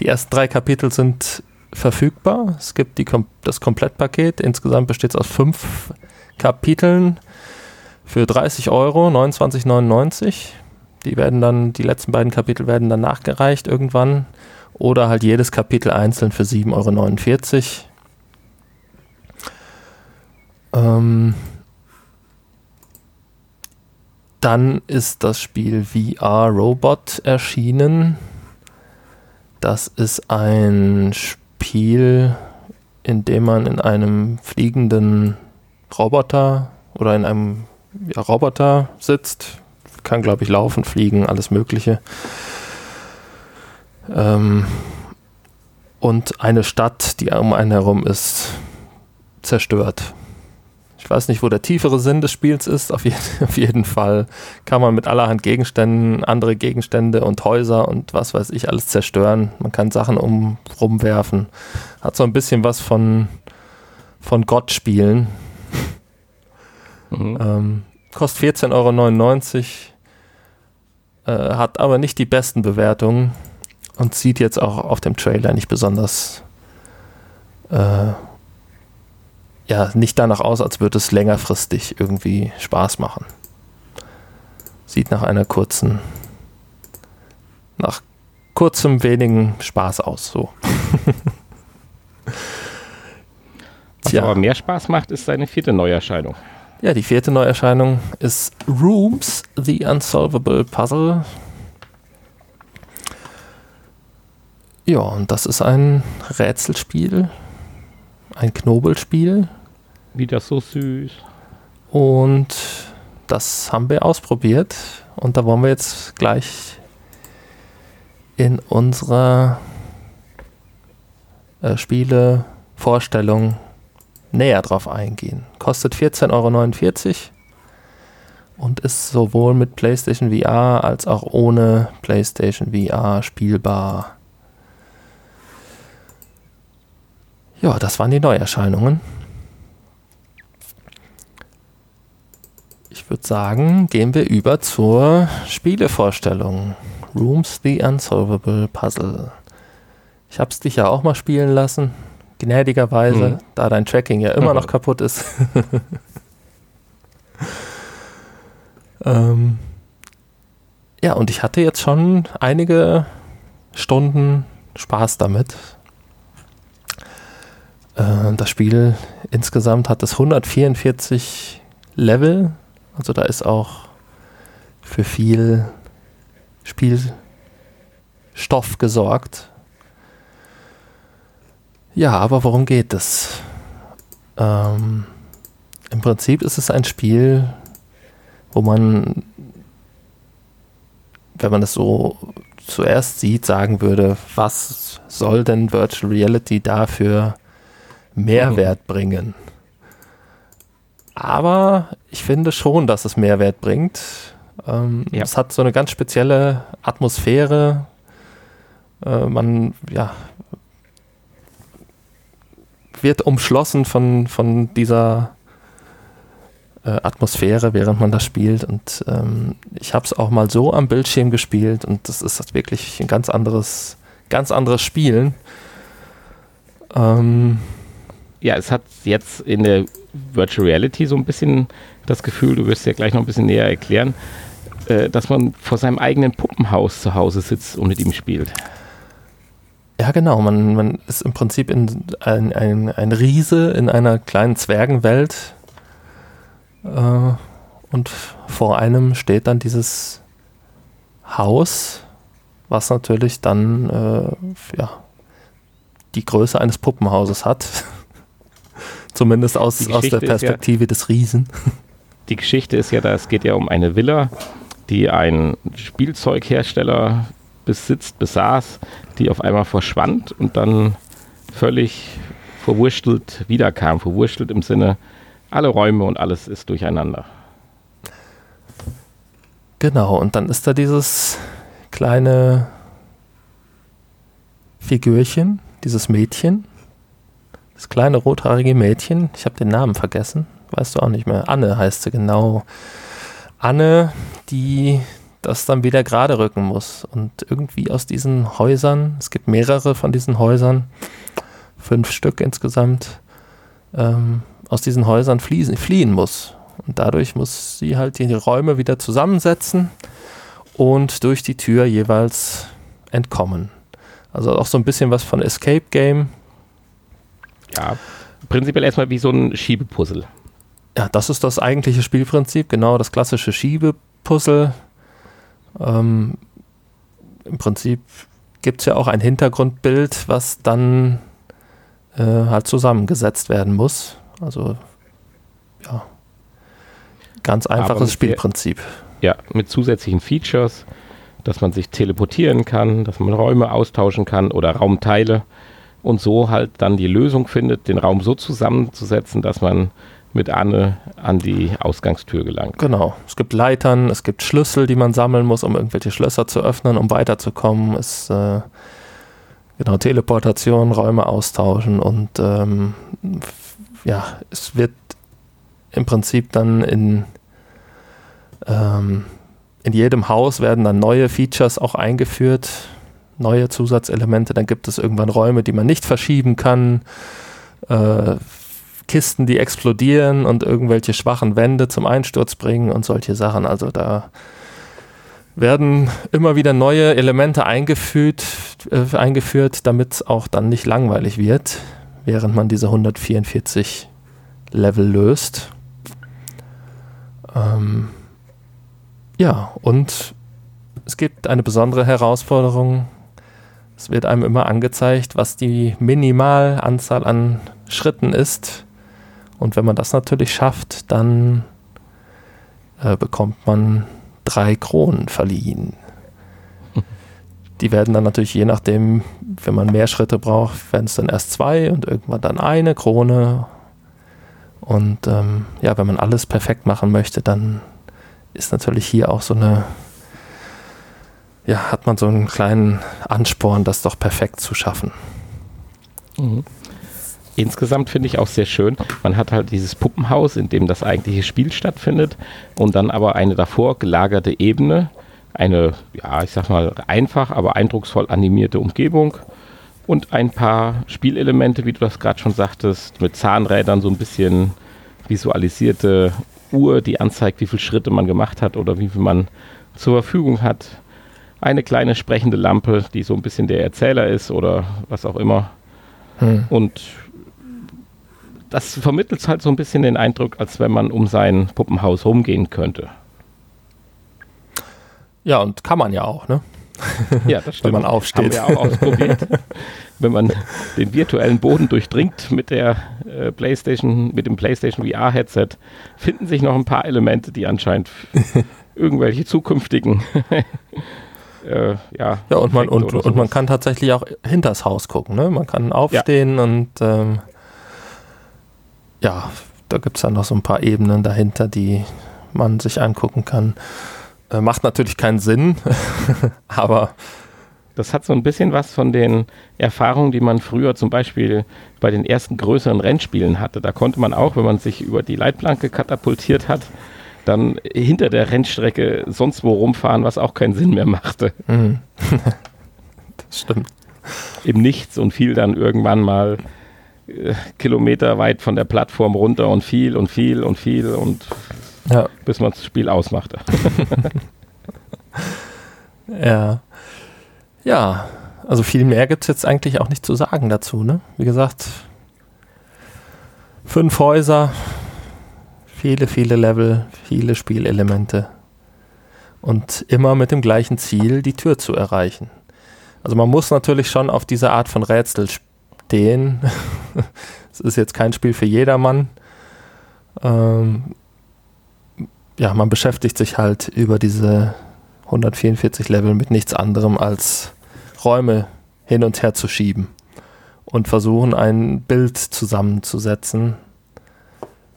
die ersten drei Kapitel sind verfügbar. Es gibt die, das Komplettpaket. Insgesamt besteht es aus fünf Kapiteln für 30 Euro, 29,99. Die werden dann, die letzten beiden Kapitel werden dann nachgereicht irgendwann. Oder halt jedes Kapitel einzeln für 7,49 Euro. Ähm, dann ist das Spiel VR Robot erschienen. Das ist ein Spiel, in dem man in einem fliegenden Roboter oder in einem ja, Roboter sitzt. Kann, glaube ich, laufen, fliegen, alles Mögliche. Ähm, und eine Stadt, die um einen herum ist, zerstört. Ich weiß nicht, wo der tiefere Sinn des Spiels ist. Auf, je auf jeden Fall kann man mit allerhand Gegenständen, andere Gegenstände und Häuser und was weiß ich alles zerstören. Man kann Sachen um, rumwerfen. Hat so ein bisschen was von, von Gott spielen. Mhm. Ähm, kostet 14,99 Euro. Äh, hat aber nicht die besten Bewertungen und sieht jetzt auch auf dem Trailer nicht besonders äh, ja, nicht danach aus, als würde es längerfristig irgendwie Spaß machen. Sieht nach einer kurzen, nach kurzem, wenigen Spaß aus, so. Was Tja. aber mehr Spaß macht, ist seine vierte Neuerscheinung. Ja, die vierte Neuerscheinung ist Rooms, The Unsolvable Puzzle. Ja, und das ist ein Rätselspiel, ein Knobelspiel. Wieder so süß. Und das haben wir ausprobiert. Und da wollen wir jetzt gleich in unserer äh, Spiele-Vorstellung näher drauf eingehen. Kostet 14,49 Euro und ist sowohl mit PlayStation VR als auch ohne PlayStation VR spielbar. Ja, das waren die Neuerscheinungen. Ich würde sagen, gehen wir über zur Spielevorstellung. Rooms the Unsolvable Puzzle. Ich habe es dich ja auch mal spielen lassen, gnädigerweise, mhm. da dein Tracking ja immer mhm. noch kaputt ist. ähm, ja, und ich hatte jetzt schon einige Stunden Spaß damit. Äh, das Spiel insgesamt hat es 144 Level, also da ist auch für viel Spielstoff gesorgt. Ja, aber worum geht es? Ähm, Im Prinzip ist es ein Spiel, wo man, wenn man es so zuerst sieht, sagen würde, was soll denn Virtual Reality dafür Mehrwert mhm. bringen? Aber ich finde schon, dass es Mehrwert bringt. Ähm, ja. Es hat so eine ganz spezielle Atmosphäre. Äh, man, ja, wird umschlossen von, von dieser äh, Atmosphäre, während man das spielt. Und ähm, ich habe es auch mal so am Bildschirm gespielt und das ist wirklich ein ganz anderes, ganz anderes Spielen. Ähm, ja, es hat jetzt in der Virtual Reality so ein bisschen das Gefühl, du wirst ja gleich noch ein bisschen näher erklären, äh, dass man vor seinem eigenen Puppenhaus zu Hause sitzt und mit ihm spielt. Ja, genau. Man, man ist im Prinzip in ein, ein, ein Riese in einer kleinen Zwergenwelt. Äh, und vor einem steht dann dieses Haus, was natürlich dann äh, ja, die Größe eines Puppenhauses hat. Zumindest aus, aus der Perspektive ja, des Riesen. Die Geschichte ist ja, da es geht ja um eine Villa, die ein Spielzeughersteller besitzt, besaß, die auf einmal verschwand und dann völlig verwurstelt wiederkam. Verwurstelt im Sinne, alle Räume und alles ist durcheinander. Genau, und dann ist da dieses kleine Figürchen, dieses Mädchen, das kleine rothaarige Mädchen, ich habe den Namen vergessen, weißt du auch nicht mehr. Anne heißt sie genau. Anne, die das dann wieder gerade rücken muss. Und irgendwie aus diesen Häusern, es gibt mehrere von diesen Häusern, fünf Stück insgesamt, ähm, aus diesen Häusern fliehen, fliehen muss. Und dadurch muss sie halt die Räume wieder zusammensetzen und durch die Tür jeweils entkommen. Also auch so ein bisschen was von Escape Game. Ja, prinzipiell erstmal wie so ein Schiebepuzzle. Ja, das ist das eigentliche Spielprinzip, genau das klassische Schiebepuzzle. Ähm, Im Prinzip gibt es ja auch ein Hintergrundbild, was dann äh, halt zusammengesetzt werden muss. Also ja, ganz einfaches Spielprinzip. Ja, mit zusätzlichen Features, dass man sich teleportieren kann, dass man Räume austauschen kann oder Raumteile und so halt dann die Lösung findet, den Raum so zusammenzusetzen, dass man mit Anne an die Ausgangstür gelangt. Genau. Es gibt Leitern, es gibt Schlüssel, die man sammeln muss, um irgendwelche Schlösser zu öffnen, um weiterzukommen. Es äh, genau Teleportation, Räume austauschen und ähm, ja, es wird im Prinzip dann in ähm, in jedem Haus werden dann neue Features auch eingeführt, neue Zusatzelemente. Dann gibt es irgendwann Räume, die man nicht verschieben kann. Äh, Kisten, die explodieren und irgendwelche schwachen Wände zum Einsturz bringen und solche Sachen. Also da werden immer wieder neue Elemente eingeführt, äh, eingeführt damit es auch dann nicht langweilig wird, während man diese 144 Level löst. Ähm, ja, und es gibt eine besondere Herausforderung. Es wird einem immer angezeigt, was die Minimalanzahl an Schritten ist, und wenn man das natürlich schafft, dann äh, bekommt man drei Kronen verliehen. Die werden dann natürlich je nachdem, wenn man mehr Schritte braucht, werden es dann erst zwei und irgendwann dann eine Krone. Und ähm, ja, wenn man alles perfekt machen möchte, dann ist natürlich hier auch so eine, ja, hat man so einen kleinen Ansporn, das doch perfekt zu schaffen. Mhm. insgesamt finde ich auch sehr schön. Man hat halt dieses Puppenhaus, in dem das eigentliche Spiel stattfindet und dann aber eine davor gelagerte Ebene, eine, ja, ich sag mal, einfach, aber eindrucksvoll animierte Umgebung und ein paar Spielelemente, wie du das gerade schon sagtest, mit Zahnrädern so ein bisschen visualisierte Uhr, die anzeigt, wie viele Schritte man gemacht hat oder wie viel man zur Verfügung hat. Eine kleine sprechende Lampe, die so ein bisschen der Erzähler ist oder was auch immer. Hm. Und das vermittelt halt so ein bisschen den Eindruck, als wenn man um sein Puppenhaus rumgehen könnte. Ja, und kann man ja auch, ne? Ja, das stimmt. wenn man aufsteht. Haben wir auch ausprobiert. wenn man den virtuellen Boden durchdringt mit der äh, PlayStation, mit dem PlayStation VR Headset, finden sich noch ein paar Elemente, die anscheinend irgendwelche zukünftigen äh, ja. Ja, und man, und, und man kann tatsächlich auch hinters Haus gucken, ne? Man kann aufstehen ja. und ähm, ja, da gibt es dann noch so ein paar Ebenen dahinter, die man sich angucken kann. Äh, macht natürlich keinen Sinn, aber. Das hat so ein bisschen was von den Erfahrungen, die man früher zum Beispiel bei den ersten größeren Rennspielen hatte. Da konnte man auch, wenn man sich über die Leitplanke katapultiert hat, dann hinter der Rennstrecke sonst wo rumfahren, was auch keinen Sinn mehr machte. Mhm. das stimmt. Im Nichts und fiel dann irgendwann mal äh, Kilometer weit von der Plattform runter und viel und viel und viel und ja. bis man das Spiel ausmachte. ja. Ja, also viel mehr gibt es jetzt eigentlich auch nicht zu sagen dazu. Ne? Wie gesagt, fünf Häuser, viele, viele Level, viele Spielelemente und immer mit dem gleichen Ziel, die Tür zu erreichen. Also man muss natürlich schon auf diese Art von Rätsel stehen. Es ist jetzt kein Spiel für jedermann. Ähm, ja, man beschäftigt sich halt über diese 144 Level mit nichts anderem als Räume hin und her zu schieben und versuchen ein Bild zusammenzusetzen.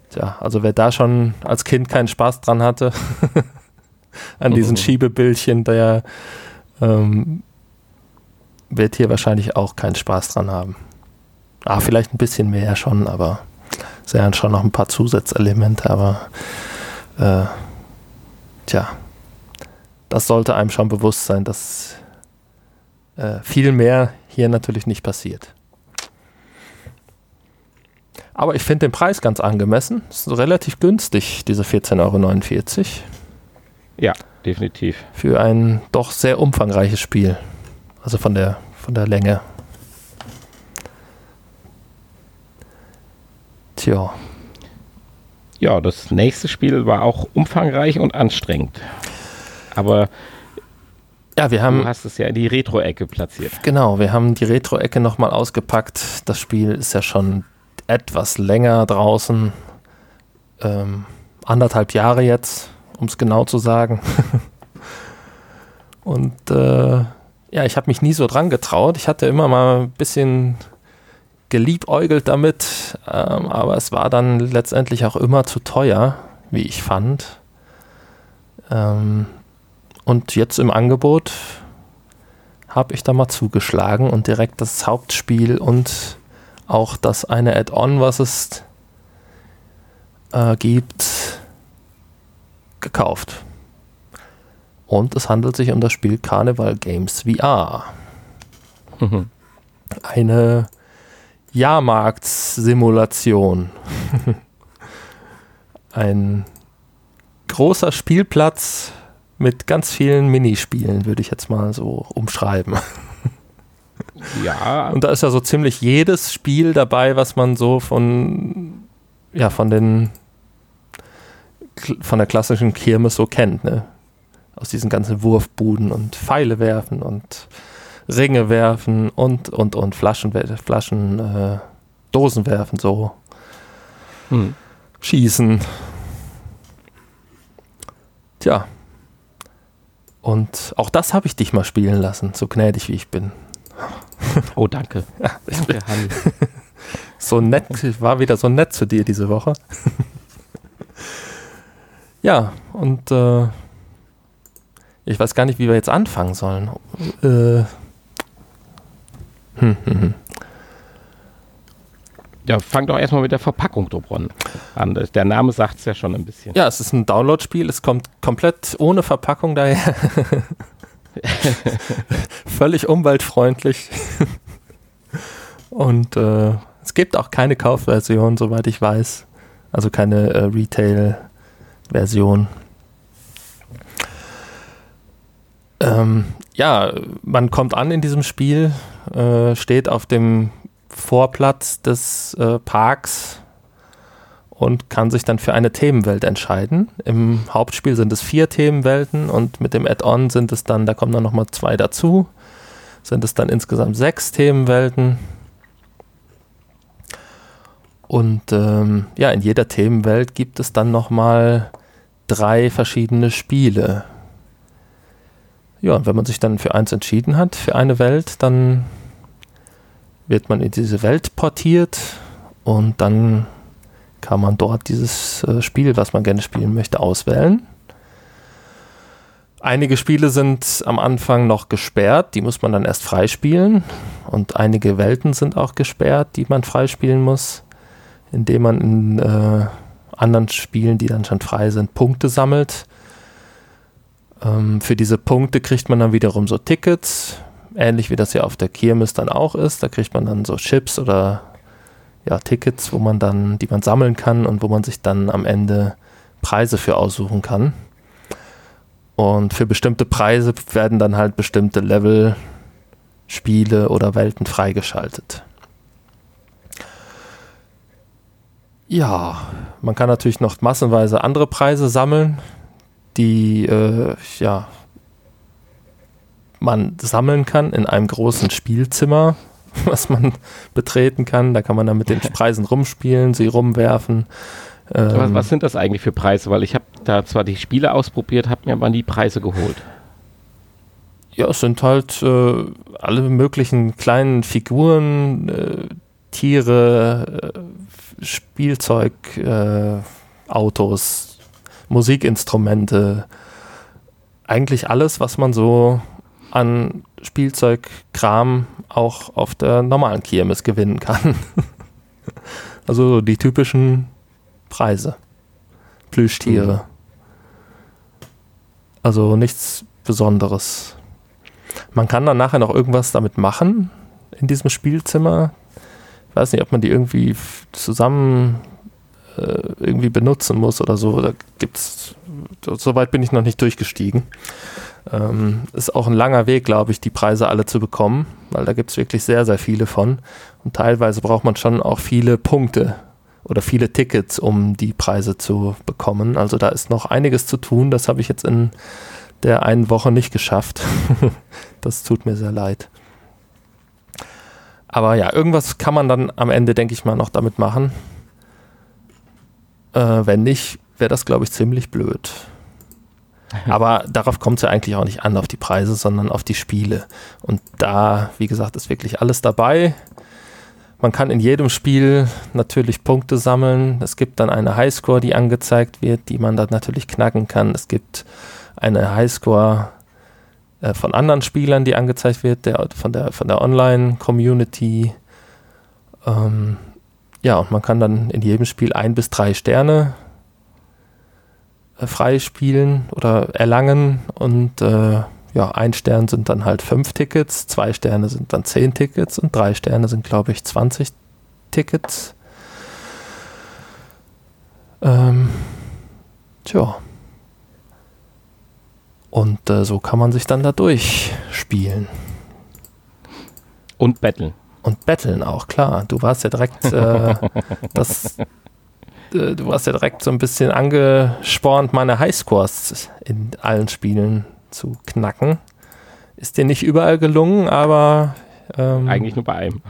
Tja, also wer da schon als Kind keinen Spaß dran hatte, an diesen oh. Schiebebildchen, der ähm, wird hier wahrscheinlich auch keinen Spaß dran haben. Ah, vielleicht ein bisschen mehr schon, aber es sind schon noch ein paar Zusatzelemente, aber äh, tja, das sollte einem schon bewusst sein, dass äh, viel mehr hier natürlich nicht passiert. Aber ich finde den Preis ganz angemessen. Ist relativ günstig, diese 14,49 Euro. Ja, definitiv. Für ein doch sehr umfangreiches Spiel. Also von der, von der Länge. Tja. Ja, das nächste Spiel war auch umfangreich und anstrengend. Aber ja, wir haben, du hast es ja in die Retro-Ecke platziert. Genau, wir haben die Retro-Ecke nochmal ausgepackt. Das Spiel ist ja schon etwas länger draußen. Ähm, anderthalb Jahre jetzt, um es genau zu sagen. Und äh, ja, ich habe mich nie so dran getraut. Ich hatte immer mal ein bisschen geliebäugelt damit, ähm, aber es war dann letztendlich auch immer zu teuer, wie ich fand. Ähm, und jetzt im Angebot habe ich da mal zugeschlagen und direkt das Hauptspiel und auch das eine Add-on, was es äh, gibt, gekauft. Und es handelt sich um das Spiel Carnival Games VR. Mhm. Eine Jahrmarktssimulation. Ein großer Spielplatz mit ganz vielen Minispielen, würde ich jetzt mal so umschreiben. Ja. Und da ist ja so ziemlich jedes Spiel dabei, was man so von, ja, von den, von der klassischen Kirmes so kennt, ne? Aus diesen ganzen Wurfbuden und Pfeile werfen und Ringe werfen und, und, und Flaschen, Flaschen, äh, Dosen werfen, so. Hm. Schießen. Tja. Und auch das habe ich dich mal spielen lassen, so gnädig wie ich bin. Oh, danke. Ja, danke, Hanni. so nett, war wieder so nett zu dir diese Woche. ja, und äh, ich weiß gar nicht, wie wir jetzt anfangen sollen. Äh, hm, hm, hm. Ja, fang doch erstmal mit der Verpackung Dobron an. Der Name sagt es ja schon ein bisschen. Ja, es ist ein Download-Spiel. Es kommt komplett ohne Verpackung daher. Völlig umweltfreundlich. Und äh, es gibt auch keine Kaufversion, soweit ich weiß. Also keine äh, Retail-Version. Ähm, ja, man kommt an in diesem Spiel, äh, steht auf dem Vorplatz des äh, Parks und kann sich dann für eine Themenwelt entscheiden. Im Hauptspiel sind es vier Themenwelten und mit dem Add-on sind es dann, da kommen dann nochmal zwei dazu, sind es dann insgesamt sechs Themenwelten. Und ähm, ja, in jeder Themenwelt gibt es dann nochmal drei verschiedene Spiele. Ja, und wenn man sich dann für eins entschieden hat, für eine Welt, dann wird man in diese Welt portiert und dann kann man dort dieses äh, Spiel, was man gerne spielen möchte, auswählen. Einige Spiele sind am Anfang noch gesperrt, die muss man dann erst freispielen. Und einige Welten sind auch gesperrt, die man freispielen muss indem man in äh, anderen Spielen, die dann schon frei sind, Punkte sammelt. Ähm, für diese Punkte kriegt man dann wiederum so Tickets, ähnlich wie das ja auf der Kirmes dann auch ist. Da kriegt man dann so Chips oder ja, Tickets, wo man dann, die man sammeln kann und wo man sich dann am Ende Preise für aussuchen kann. Und für bestimmte Preise werden dann halt bestimmte Level, Spiele oder Welten freigeschaltet. Ja, man kann natürlich noch massenweise andere Preise sammeln, die äh, ja, man sammeln kann in einem großen Spielzimmer, was man betreten kann. Da kann man dann mit den Preisen rumspielen, sie rumwerfen. Ähm, was, was, sind das eigentlich für Preise? Weil ich habe da zwar die Spiele ausprobiert, habe mir aber nie Preise geholt. Ja, es sind halt äh, alle möglichen kleinen Figuren, äh, Tiere, äh, Spielzeug, äh, Autos, Musikinstrumente, eigentlich alles, was man so an Spielzeugkram auch auf der normalen Kirmes gewinnen kann. also die typischen Preise. Plüschtiere. Mhm. Also nichts Besonderes. Man kann dann nachher noch irgendwas damit machen in diesem Spielzimmer weiß nicht, ob man die irgendwie zusammen äh, irgendwie benutzen muss oder so. Da gibt's, so weit bin ich noch nicht durchgestiegen. Ähm, ist auch ein langer Weg, glaube ich, die Preise alle zu bekommen, weil da gibt es wirklich sehr, sehr viele von. Und teilweise braucht man schon auch viele Punkte oder viele Tickets, um die Preise zu bekommen. Also da ist noch einiges zu tun. Das habe ich jetzt in der einen Woche nicht geschafft. das tut mir sehr leid. Aber ja, irgendwas kann man dann am Ende, denke ich mal, noch damit machen. Äh, wenn nicht, wäre das, glaube ich, ziemlich blöd. Aber darauf kommt es ja eigentlich auch nicht an, auf die Preise, sondern auf die Spiele. Und da, wie gesagt, ist wirklich alles dabei. Man kann in jedem Spiel natürlich Punkte sammeln. Es gibt dann eine Highscore, die angezeigt wird, die man dann natürlich knacken kann. Es gibt eine Highscore, äh, von anderen Spielern, die angezeigt wird, der, von der, von der Online-Community. Ähm, ja, und man kann dann in jedem Spiel ein bis drei Sterne äh, freispielen oder erlangen und äh, ja, ein Stern sind dann halt fünf Tickets, zwei Sterne sind dann zehn Tickets und drei Sterne sind, glaube ich, 20 Tickets. Ähm, tja. Und äh, so kann man sich dann da durchspielen. Und betteln. Und betteln auch, klar. Du warst ja direkt äh, das, äh, du warst ja direkt so ein bisschen angespornt, meine Highscores in allen Spielen zu knacken. Ist dir nicht überall gelungen, aber ähm, eigentlich nur bei einem.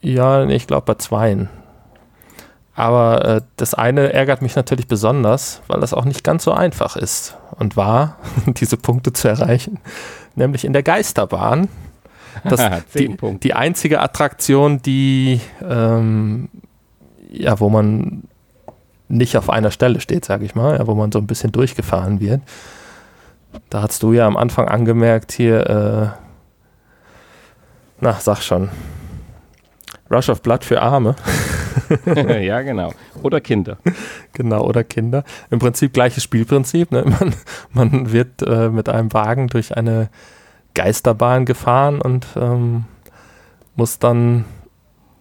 ja, ich glaube bei zweien. Aber äh, das eine ärgert mich natürlich besonders, weil das auch nicht ganz so einfach ist und war, diese Punkte zu erreichen. Nämlich in der Geisterbahn. Das, die, die, einzige Attraktion, die ähm, ja, wo man nicht auf einer Stelle steht, sage ich mal, ja, wo man so ein bisschen durchgefahren wird. Da hast du ja am Anfang angemerkt, hier, äh, na, sag schon, Rush of Blood für Arme. ja, genau. Oder Kinder. Genau, oder Kinder. Im Prinzip gleiches Spielprinzip. Ne? Man, man wird äh, mit einem Wagen durch eine Geisterbahn gefahren und ähm, muss dann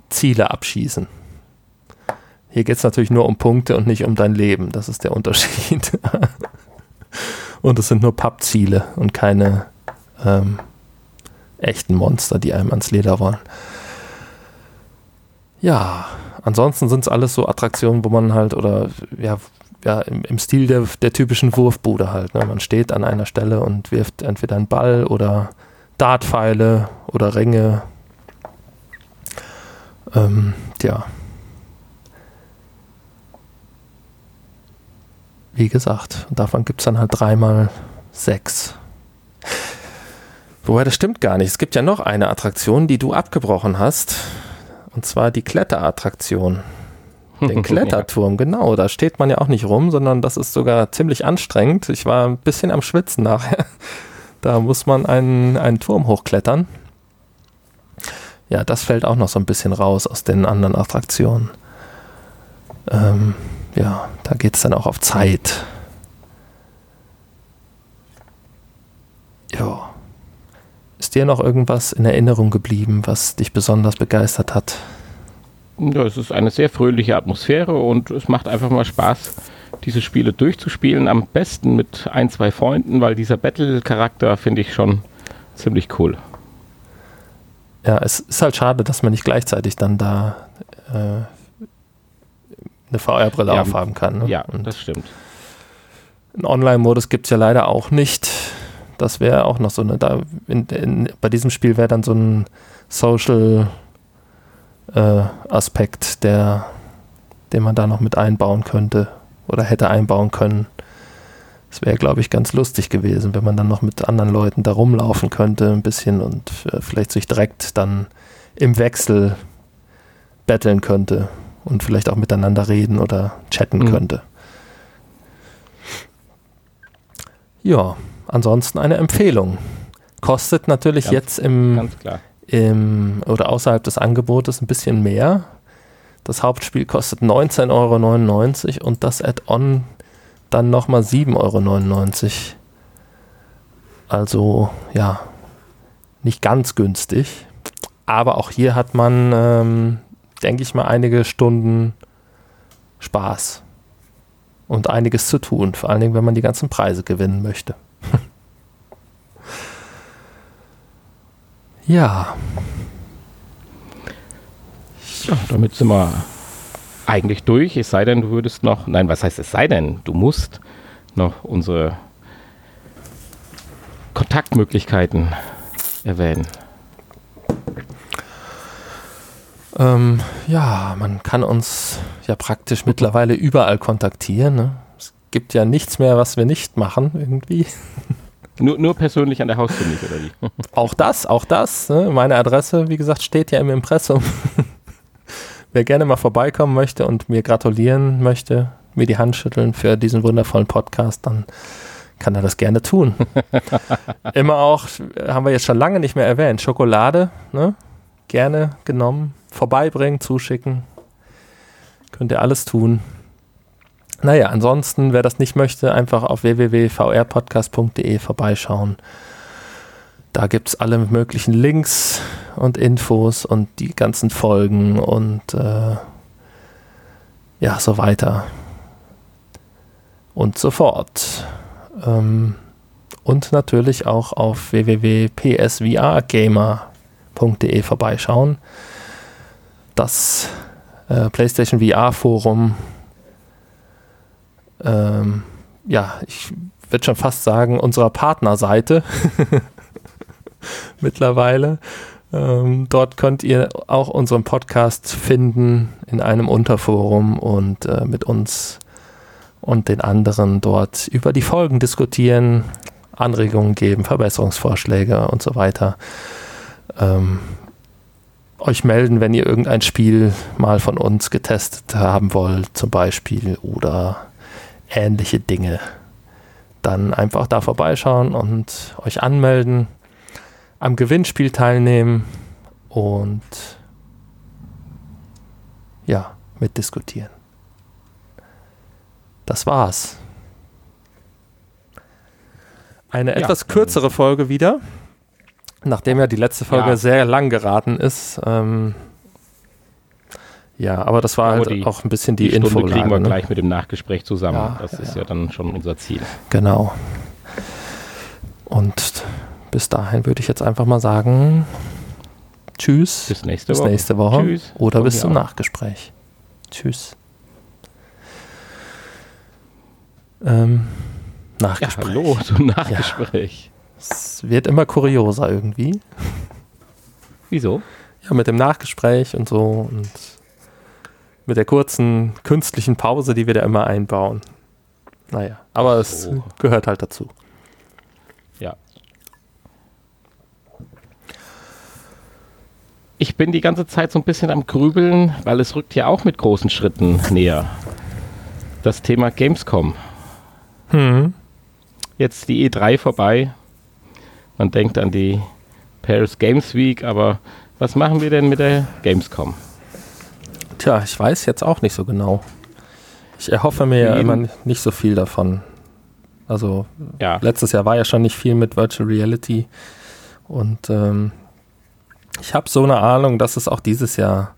Ziele abschießen. Hier geht es natürlich nur um Punkte und nicht um dein Leben. Das ist der Unterschied. und es sind nur Pappziele und keine ähm, echten Monster, die einem ans Leder wollen. Ja, ansonsten sind es alles so Attraktionen, wo man halt, oder ja, ja im, im Stil der, der typischen Wurfbude halt. Ne? Man steht an einer Stelle und wirft entweder einen Ball oder Dartpfeile oder Ringe. Ähm, tja. Wie gesagt, davon gibt es dann halt dreimal sechs. Wobei, das stimmt gar nicht. Es gibt ja noch eine Attraktion, die du abgebrochen hast. Und zwar die Kletterattraktion. Den Kletterturm, ja. genau. Da steht man ja auch nicht rum, sondern das ist sogar ziemlich anstrengend. Ich war ein bisschen am Schwitzen nachher. Da muss man einen, einen Turm hochklettern. Ja, das fällt auch noch so ein bisschen raus aus den anderen Attraktionen. Ähm, ja, da geht es dann auch auf Zeit. Ja. Ist dir noch irgendwas in Erinnerung geblieben, was dich besonders begeistert hat? Ja, es ist eine sehr fröhliche Atmosphäre und es macht einfach mal Spaß, diese Spiele durchzuspielen. Am besten mit ein, zwei Freunden, weil dieser Battle-Charakter finde ich schon ziemlich cool. Ja, es ist halt schade, dass man nicht gleichzeitig dann da äh, eine VR-Brille ja, aufhaben kann. Ne? Ja, und das stimmt. Einen Online-Modus gibt es ja leider auch nicht. Das wäre auch noch so eine, da in, in, bei diesem Spiel wäre dann so ein Social äh, der, den man da noch mit einbauen könnte oder hätte einbauen können. Das wäre, glaube ich, ganz lustig gewesen, wenn man dann noch mit anderen Leuten da rumlaufen könnte, ein bisschen und äh, vielleicht sich direkt dann im Wechsel betteln könnte und vielleicht auch miteinander reden oder chatten mhm. könnte. Ja, ansonsten eine Empfehlung. Kostet natürlich ganz, jetzt im, im oder außerhalb des Angebotes ein bisschen mehr. Das Hauptspiel kostet 19,99 Euro und das Add-on dann nochmal 7,99 Euro. Also ja, nicht ganz günstig. Aber auch hier hat man, ähm, denke ich mal, einige Stunden Spaß und einiges zu tun. Vor allen Dingen, wenn man die ganzen Preise gewinnen möchte. Ja. Ja, damit sind wir eigentlich durch. Es sei denn, du würdest noch, nein, was heißt es sei denn, du musst noch unsere Kontaktmöglichkeiten erwähnen. Ähm, ja, man kann uns ja praktisch mittlerweile überall kontaktieren. Ne? Es gibt ja nichts mehr, was wir nicht machen irgendwie. Nur, nur persönlich an der Haustür nicht, oder wie? Auch das, auch das. Ne? Meine Adresse, wie gesagt, steht ja im Impressum. Wer gerne mal vorbeikommen möchte und mir gratulieren möchte, mir die Hand schütteln für diesen wundervollen Podcast, dann kann er das gerne tun. Immer auch, haben wir jetzt schon lange nicht mehr erwähnt, Schokolade, ne? gerne genommen, vorbeibringen, zuschicken. Könnt ihr alles tun. Naja, ansonsten, wer das nicht möchte, einfach auf www.vrpodcast.de vorbeischauen. Da gibt es alle möglichen Links und Infos und die ganzen Folgen und äh, ja, so weiter. Und so fort. Ähm, und natürlich auch auf www.psvrgamer.de vorbeischauen. Das äh, PlayStation VR Forum ähm, ja, ich würde schon fast sagen, unserer Partnerseite mittlerweile. Ähm, dort könnt ihr auch unseren Podcast finden in einem Unterforum und äh, mit uns und den anderen dort über die Folgen diskutieren, Anregungen geben, Verbesserungsvorschläge und so weiter. Ähm, euch melden, wenn ihr irgendein Spiel mal von uns getestet haben wollt, zum Beispiel, oder ähnliche Dinge. Dann einfach da vorbeischauen und euch anmelden, am Gewinnspiel teilnehmen und ja, mitdiskutieren. Das war's. Eine etwas kürzere Folge wieder, nachdem ja die letzte Folge Ja. sehr lang geraten ist. Ähm, ja, aber das war Aber halt die- auch ein bisschen die, Die Infolage. kriegen wir ne? gleich mit dem Nachgespräch zusammen. Ja, das ja, ist ja. ja dann schon unser Ziel. Genau. Und bis dahin würde ich jetzt einfach mal sagen, tschüss, Bis nächste bis Woche. nächste Woche Tschüss. oder bis zum auch. Nachgespräch. Tschüss. Ähm, Ja, Nachgespräch. hallo zum Nachgespräch. Es wird immer kurioser irgendwie. Wieso? Ja, mit dem Nachgespräch und so und mit der kurzen künstlichen Pause, die wir da immer einbauen. Naja, aber es So. gehört halt dazu. Ja. Ich bin die ganze Zeit so ein bisschen am Grübeln, weil es rückt ja auch mit großen Schritten näher. Das Thema Gamescom. Hm. Jetzt die E3 vorbei. Man denkt an die Paris Games Week, aber was machen wir denn mit der Gamescom? Tja, ich weiß jetzt auch nicht so genau. Ich erhoffe mir ja immer nicht so viel davon. Also Ja, letztes Jahr war ja schon nicht viel mit Virtual Reality und ähm, ich habe so eine Ahnung, dass es auch dieses Jahr,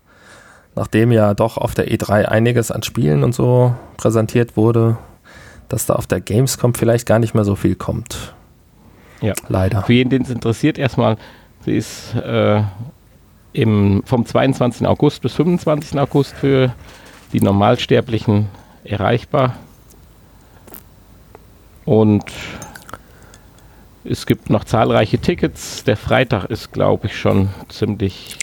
nachdem ja doch auf der E3 einiges an Spielen und so präsentiert wurde, dass da auf der Gamescom vielleicht gar nicht mehr so viel kommt. Ja. Leider. Für jeden, den es interessiert, erstmal, sie ist äh, im, vom 22. August bis 25. August für die Normalsterblichen erreichbar. Und es gibt noch zahlreiche Tickets. Der Freitag ist, glaube ich, schon ziemlich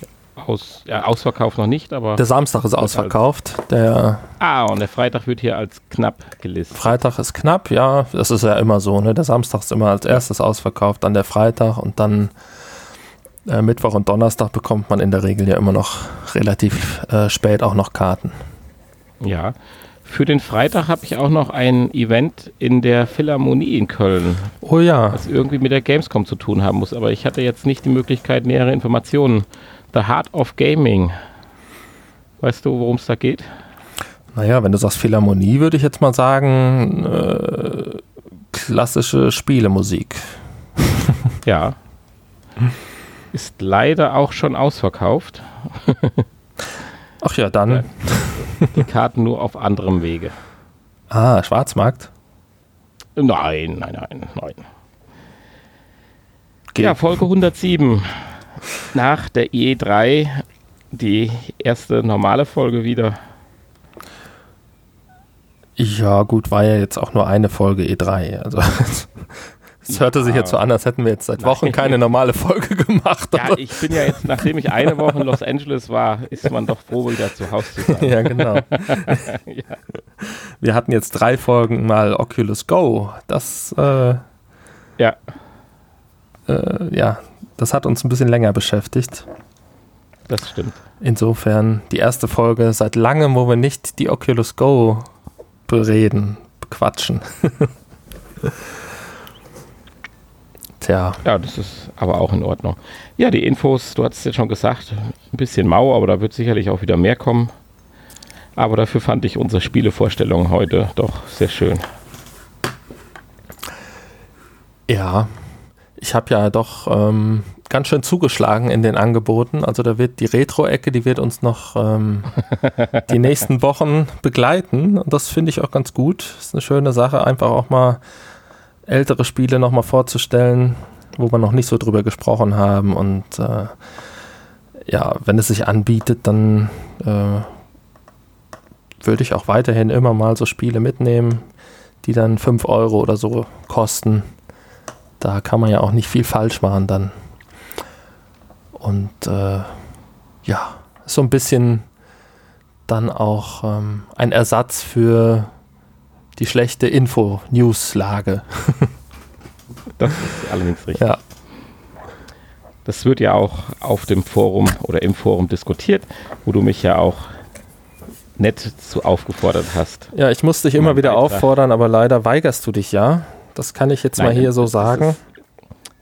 aus, ja, ausverkauft noch nicht, aber. Der Samstag ist ausverkauft. Der ah, und der Freitag wird hier als knapp gelistet. Freitag ist knapp, ja. Das ist ja immer so, ne? Der Samstag ist immer als erstes ausverkauft, dann der Freitag und dann äh, Mittwoch und Donnerstag bekommt man in der Regel ja immer noch relativ äh, spät auch noch Karten. Ja. Für den Freitag habe ich auch noch ein Event in der Philharmonie in Köln, Oh ja. was irgendwie mit der Gamescom zu tun haben muss. Aber ich hatte jetzt nicht die Möglichkeit, nähere Informationen. The Heart of Gaming. Weißt du, worum es da geht? Naja, wenn du sagst Philharmonie, würde ich jetzt mal sagen, äh, klassische Spielemusik. Ja. Ist leider auch schon ausverkauft. Ach ja, dann. Die Karten nur auf anderem Wege. Ah, Schwarzmarkt. Nein, nein, nein, nein. Geht. Ja, Folge 107. Nach der E3 die erste normale Folge wieder. Ja, gut, war ja jetzt auch nur eine Folge E3. Also es hörte sich Ja. jetzt so an, als hätten wir jetzt seit. Wochen keine normale Folge gemacht. Ja, ich bin ja jetzt, nachdem ich eine Woche in Los Angeles war, ist man doch froh, wieder zu Hause zu sein. ja, genau. Ja. Wir hatten jetzt drei Folgen mal Oculus Go. Das, äh, Ja, äh, ja, das hat uns ein bisschen länger beschäftigt. das stimmt. Insofern die erste Folge seit langem, wo wir nicht die Oculus Go bereden, bequatschen. Tja, Ja, das ist aber auch in Ordnung. Ja, die Infos, du hast es jetzt schon gesagt, ein bisschen mau, aber da wird sicherlich auch wieder mehr kommen. Aber dafür fand ich unsere Spielevorstellung heute doch sehr schön. ja, ich habe ja doch ähm, ganz schön zugeschlagen in den Angeboten. Also da wird die Retro-Ecke, die wird uns noch ähm, die nächsten Wochen begleiten. Und das finde ich auch ganz gut. Ist eine schöne Sache, einfach auch mal ältere Spiele nochmal vorzustellen, wo wir noch nicht so drüber gesprochen haben. Und äh, ja, wenn es sich anbietet, dann äh, würde ich auch weiterhin immer mal so Spiele mitnehmen, die dann 5 Euro oder so kosten. Da kann man ja auch nicht viel falsch machen dann. Und äh, ja, so ein bisschen dann auch ähm, ein Ersatz für die schlechte Info-News-Lage. Das ist allerdings richtig. Ja. Das wird ja auch auf dem Forum oder im Forum diskutiert, wo du mich ja auch nett zu aufgefordert hast. ja, ich muss dich immer wieder Beitrag. auffordern, aber leider weigerst du dich ja. Das kann ich jetzt mal Nein, hier so sagen. Ist,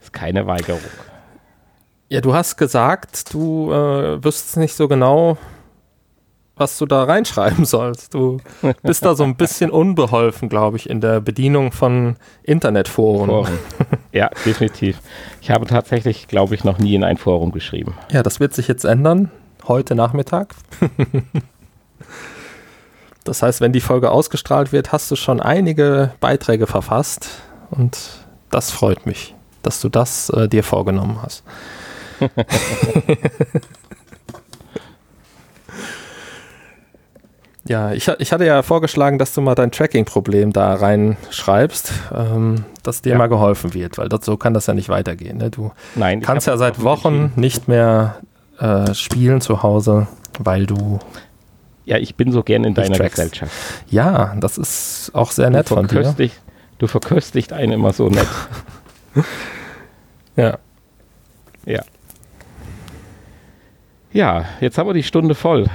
ist keine Weigerung. Ja, du hast gesagt, du äh, wüsstest nicht so genau, was du da reinschreiben sollst. Du bist da so ein bisschen unbeholfen, glaube ich, in der Bedienung von Internetforen. Foren. Ja, definitiv. Ich habe tatsächlich, glaube ich, noch nie in ein Forum geschrieben. Ja, das wird sich jetzt ändern, heute Nachmittag. das heißt, wenn die Folge ausgestrahlt wird, hast du schon einige Beiträge verfasst und das freut mich, dass du das äh, dir vorgenommen hast. Ja, ich, ich hatte ja vorgeschlagen, dass du mal dein Tracking-Problem da reinschreibst, ähm, dass dir ja. mal geholfen wird, weil das, so kann das ja nicht weitergehen. Ne? Du Nein, kannst ja seit Wochen nicht mehr äh, spielen zu Hause, weil du. Ja, ich bin so gern in deiner. Gesellschaft. Ja, das ist auch sehr nett von dir. Du verköstigt einen immer so nett. ja. Ja. Ja, jetzt haben wir die Stunde voll.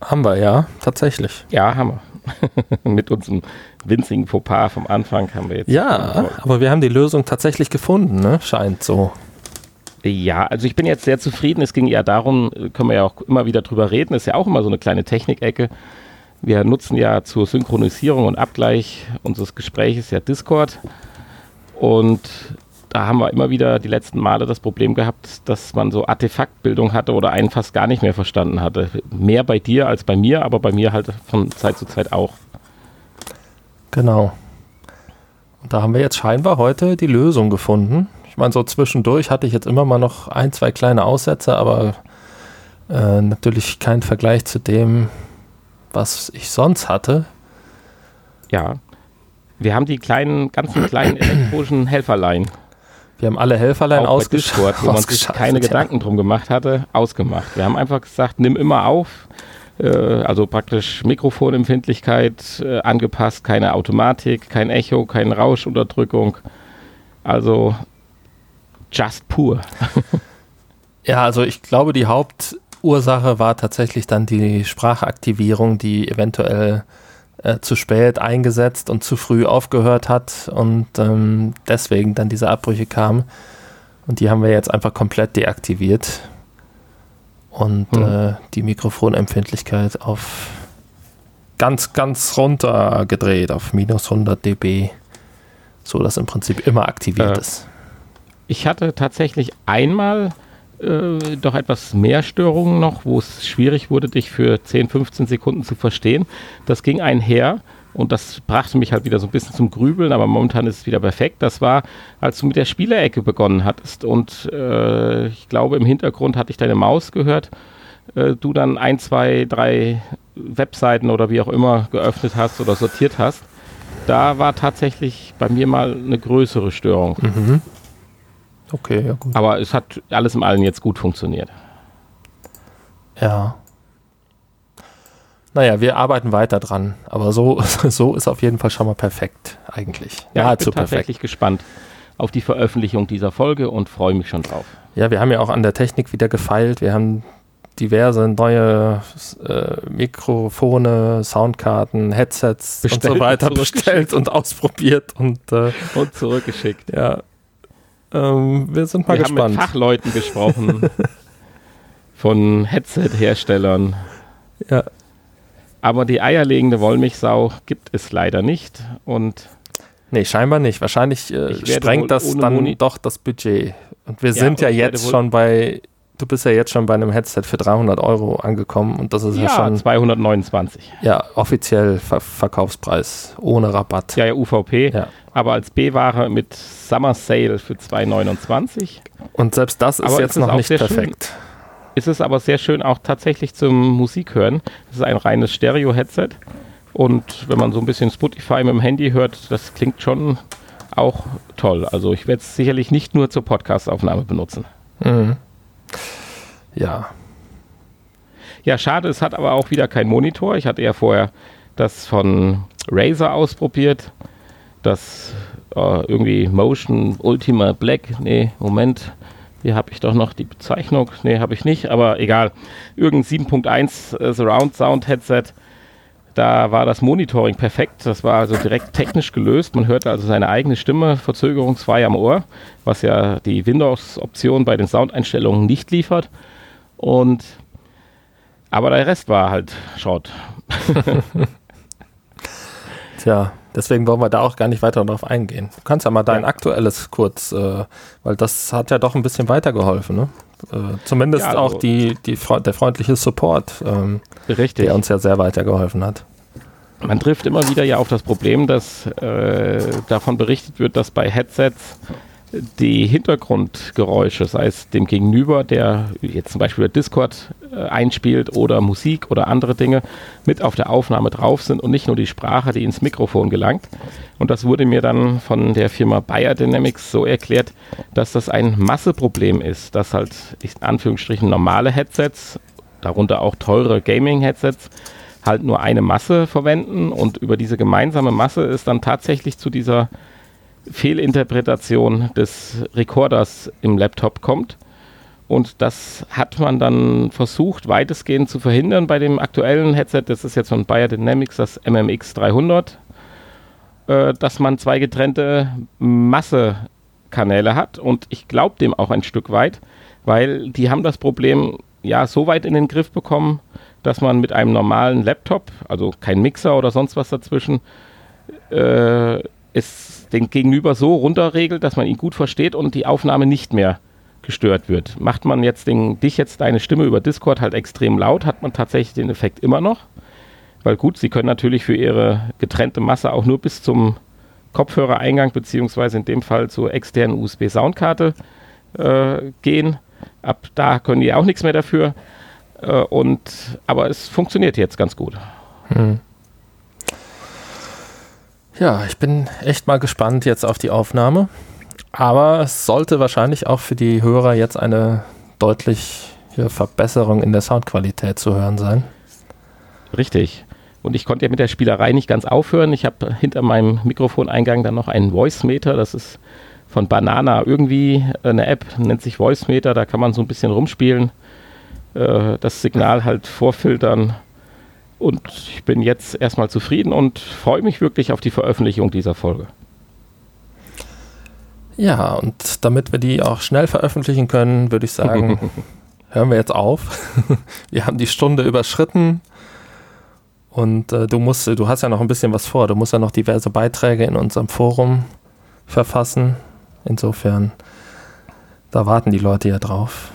Haben wir, ja, tatsächlich. Ja, haben wir. Mit unserem winzigen Fauxpas vom Anfang haben wir jetzt. Ja, aber wir haben die Lösung tatsächlich gefunden, ne? Scheint so. Ja, also ich bin jetzt sehr zufrieden. Es ging ja darum, können wir ja auch immer wieder drüber reden, ist ja auch immer so eine kleine Technikecke. Wir nutzen ja zur Synchronisierung und Abgleich unseres Gespräches ja Discord. Und da haben wir immer wieder die letzten Male das Problem gehabt, dass man so Artefaktbildung hatte oder einen fast gar nicht mehr verstanden hatte. Mehr bei dir als bei mir, aber bei mir halt von Zeit zu Zeit auch. Genau. Und da haben wir jetzt scheinbar heute die Lösung gefunden. Meine, so zwischendurch hatte ich jetzt immer mal noch ein, zwei kleine Aussätze, aber äh, natürlich kein Vergleich zu dem, was ich sonst hatte. Ja. Wir haben die kleinen, ganzen kleinen elektronischen Helferlein wir haben alle Helferlein ausgeschaltet, wo man sich keine ja. Gedanken drum gemacht hatte, ausgemacht. Wir haben einfach gesagt, nimm immer auf, äh, also praktisch Mikrofonempfindlichkeit äh, angepasst, keine Automatik, kein Echo, keine Rauschunterdrückung. Also just pur. ja, also ich glaube, die Hauptursache war tatsächlich dann die Sprachaktivierung, die eventuell äh, zu spät eingesetzt und zu früh aufgehört hat und ähm, deswegen dann diese Abbrüche kamen. Und die haben wir jetzt einfach komplett deaktiviert und hm. äh, die Mikrofonempfindlichkeit auf ganz, ganz runter gedreht, auf minus 100 dB, so dass im Prinzip immer aktiviert äh, ist. Ich hatte tatsächlich einmal äh, doch etwas mehr Störungen noch, wo es schwierig wurde, dich für 10, 15 Sekunden zu verstehen. Das ging einher und das brachte mich halt wieder so ein bisschen zum Grübeln, aber momentan ist es wieder perfekt. Das war, als du mit der Spielerecke begonnen hattest und äh, ich glaube, im Hintergrund hatte ich deine Maus gehört. Äh, du dann ein, zwei, drei Webseiten oder wie auch immer geöffnet hast oder sortiert hast. Da war tatsächlich bei mir mal eine größere Störung. Mhm. Okay, ja gut. Aber es hat alles im Allen jetzt gut funktioniert. Ja. Naja, wir arbeiten weiter dran. Aber so, so ist auf jeden Fall schon mal perfekt, eigentlich. Ja, ich bin tatsächlich perfekt. gespannt auf die Veröffentlichung dieser Folge und freue mich schon drauf. Ja, wir haben ja auch an der Technik wieder gefeilt. Wir haben diverse neue äh, Mikrofone, Soundkarten, Headsets bestellt und so weiter bestellt und ausprobiert und, äh, und zurückgeschickt. Ja, ähm, wir sind mal wir gespannt. Wir haben mit Fachleuten gesprochen. von Headset-Herstellern. Ja. Aber die eierlegende Wollmilchsau gibt es leider nicht. Und nee, scheinbar nicht. Wahrscheinlich äh, sprengt das dann Moni doch das Budget. Und wir ja, sind ja jetzt schon bei, du bist ja jetzt schon bei einem Headset für 300 Euro angekommen und das ist ja, ja schon 229. Ja, offiziell Ver Verkaufspreis ohne Rabatt. Ja, ja, UVP. Ja aber als B-Ware mit Summer Sale für 2,29. Und selbst das ist aber jetzt ist noch nicht perfekt. Schön, ist es aber sehr schön auch tatsächlich zum Musik hören. Es ist ein reines Stereo-Headset. Und wenn man so ein bisschen Spotify mit dem Handy hört, das klingt schon auch toll. Also ich werde es sicherlich nicht nur zur Podcastaufnahme benutzen. Mhm. Ja. Ja, schade, es hat aber auch wieder kein Monitor. Ich hatte ja vorher das von Razer ausprobiert das äh, irgendwie Motion Ultima Black, nee, Moment, hier habe ich doch noch die Bezeichnung, nee, habe ich nicht, aber egal, irgendein 7.1 äh, Surround Sound Headset, da war das Monitoring perfekt, das war also direkt technisch gelöst, man hörte also seine eigene Stimme verzögerungsfrei am Ohr, was ja die Windows-Option bei den Soundeinstellungen nicht liefert und Aber der Rest war halt Schrott. Tja, deswegen wollen wir da auch gar nicht weiter darauf eingehen. Du kannst ja mal dein ja. aktuelles kurz, äh, weil das hat ja doch ein bisschen weitergeholfen, ne? Äh, zumindest ja, also auch die, die, der freundliche Support, ähm, der uns ja sehr weitergeholfen hat. Man trifft immer wieder ja auf das Problem, dass äh, davon berichtet wird, dass bei Headsets die Hintergrundgeräusche, sei es dem Gegenüber, der jetzt zum Beispiel Discord äh, einspielt oder Musik oder andere Dinge, mit auf der Aufnahme drauf sind und nicht nur die Sprache, die ins Mikrofon gelangt. Und das wurde mir dann von der Firma Bayer Dynamics so erklärt, dass das ein Masseproblem ist, dass halt in Anführungsstrichen normale Headsets, darunter auch teure Gaming-Headsets, halt nur eine Masse verwenden und über diese gemeinsame Masse ist dann tatsächlich zu dieser Fehlinterpretation des Rekorders im Laptop kommt. Und das hat man dann versucht, weitestgehend zu verhindern bei dem aktuellen Headset. Das ist jetzt von Bayer Dynamics, das MMX 300, äh, dass man zwei getrennte Massekanäle hat. Und ich glaube dem auch ein Stück weit, weil die haben das Problem ja so weit in den Griff bekommen, dass man mit einem normalen Laptop, also kein Mixer oder sonst was dazwischen, äh, es den Gegenüber so runterregelt, dass man ihn gut versteht und die Aufnahme nicht mehr gestört wird. Macht man jetzt den, dich jetzt deine Stimme über Discord halt extrem laut, hat man tatsächlich den Effekt immer noch. Weil gut, sie können natürlich für ihre getrennte Masse auch nur bis zum Kopfhörereingang beziehungsweise in dem Fall zur externen USB-Soundkarte äh, gehen. Ab da können die auch nichts mehr dafür. Äh, und, aber es funktioniert jetzt ganz gut. Hm. Ja, ich bin echt mal gespannt jetzt auf die Aufnahme. Aber es sollte wahrscheinlich auch für die Hörer jetzt eine deutliche Verbesserung in der Soundqualität zu hören sein. Richtig. Und ich konnte ja mit der Spielerei nicht ganz aufhören. Ich habe hinter meinem Mikrofoneingang dann noch einen Voice-Meter. Das ist von Banana irgendwie eine App, nennt sich Voice-Meter. Da kann man so ein bisschen rumspielen, äh, das Signal halt vorfiltern und ich bin jetzt erstmal zufrieden und freue mich wirklich auf die Veröffentlichung dieser Folge. Ja, und damit wir die auch schnell veröffentlichen können, würde ich sagen, hören wir jetzt auf. wir haben die Stunde überschritten und äh, du musst, du hast ja noch ein bisschen was vor. Du musst ja noch diverse Beiträge in unserem Forum verfassen. Insofern, da warten die Leute ja drauf.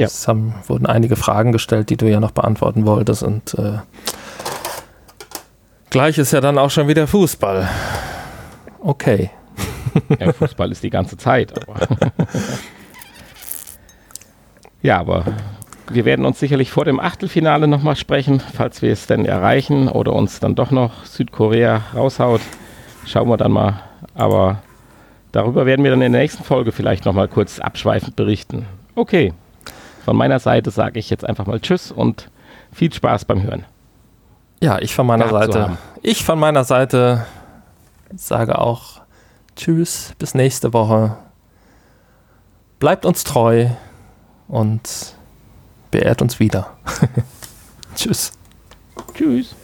Ja. Es haben, wurden einige Fragen gestellt, die du ja noch beantworten wolltest. Und äh, gleich ist ja dann auch schon wieder Fußball. Okay. Ja, Fußball ist die ganze Zeit. Aber ja, aber wir werden uns sicherlich vor dem Achtelfinale nochmal sprechen, falls wir es denn erreichen oder uns dann doch noch Südkorea raushaut. Schauen wir dann mal. Aber darüber werden wir dann in der nächsten Folge vielleicht nochmal kurz abschweifend berichten. Okay. Von meiner Seite sage ich jetzt einfach mal Tschüss und viel Spaß beim Hören. Ja, ich von meiner Seite. Ich von meiner Seite sage auch Tschüss, bis nächste Woche. Bleibt uns treu und beehrt uns wieder. Tschüss. Tschüss.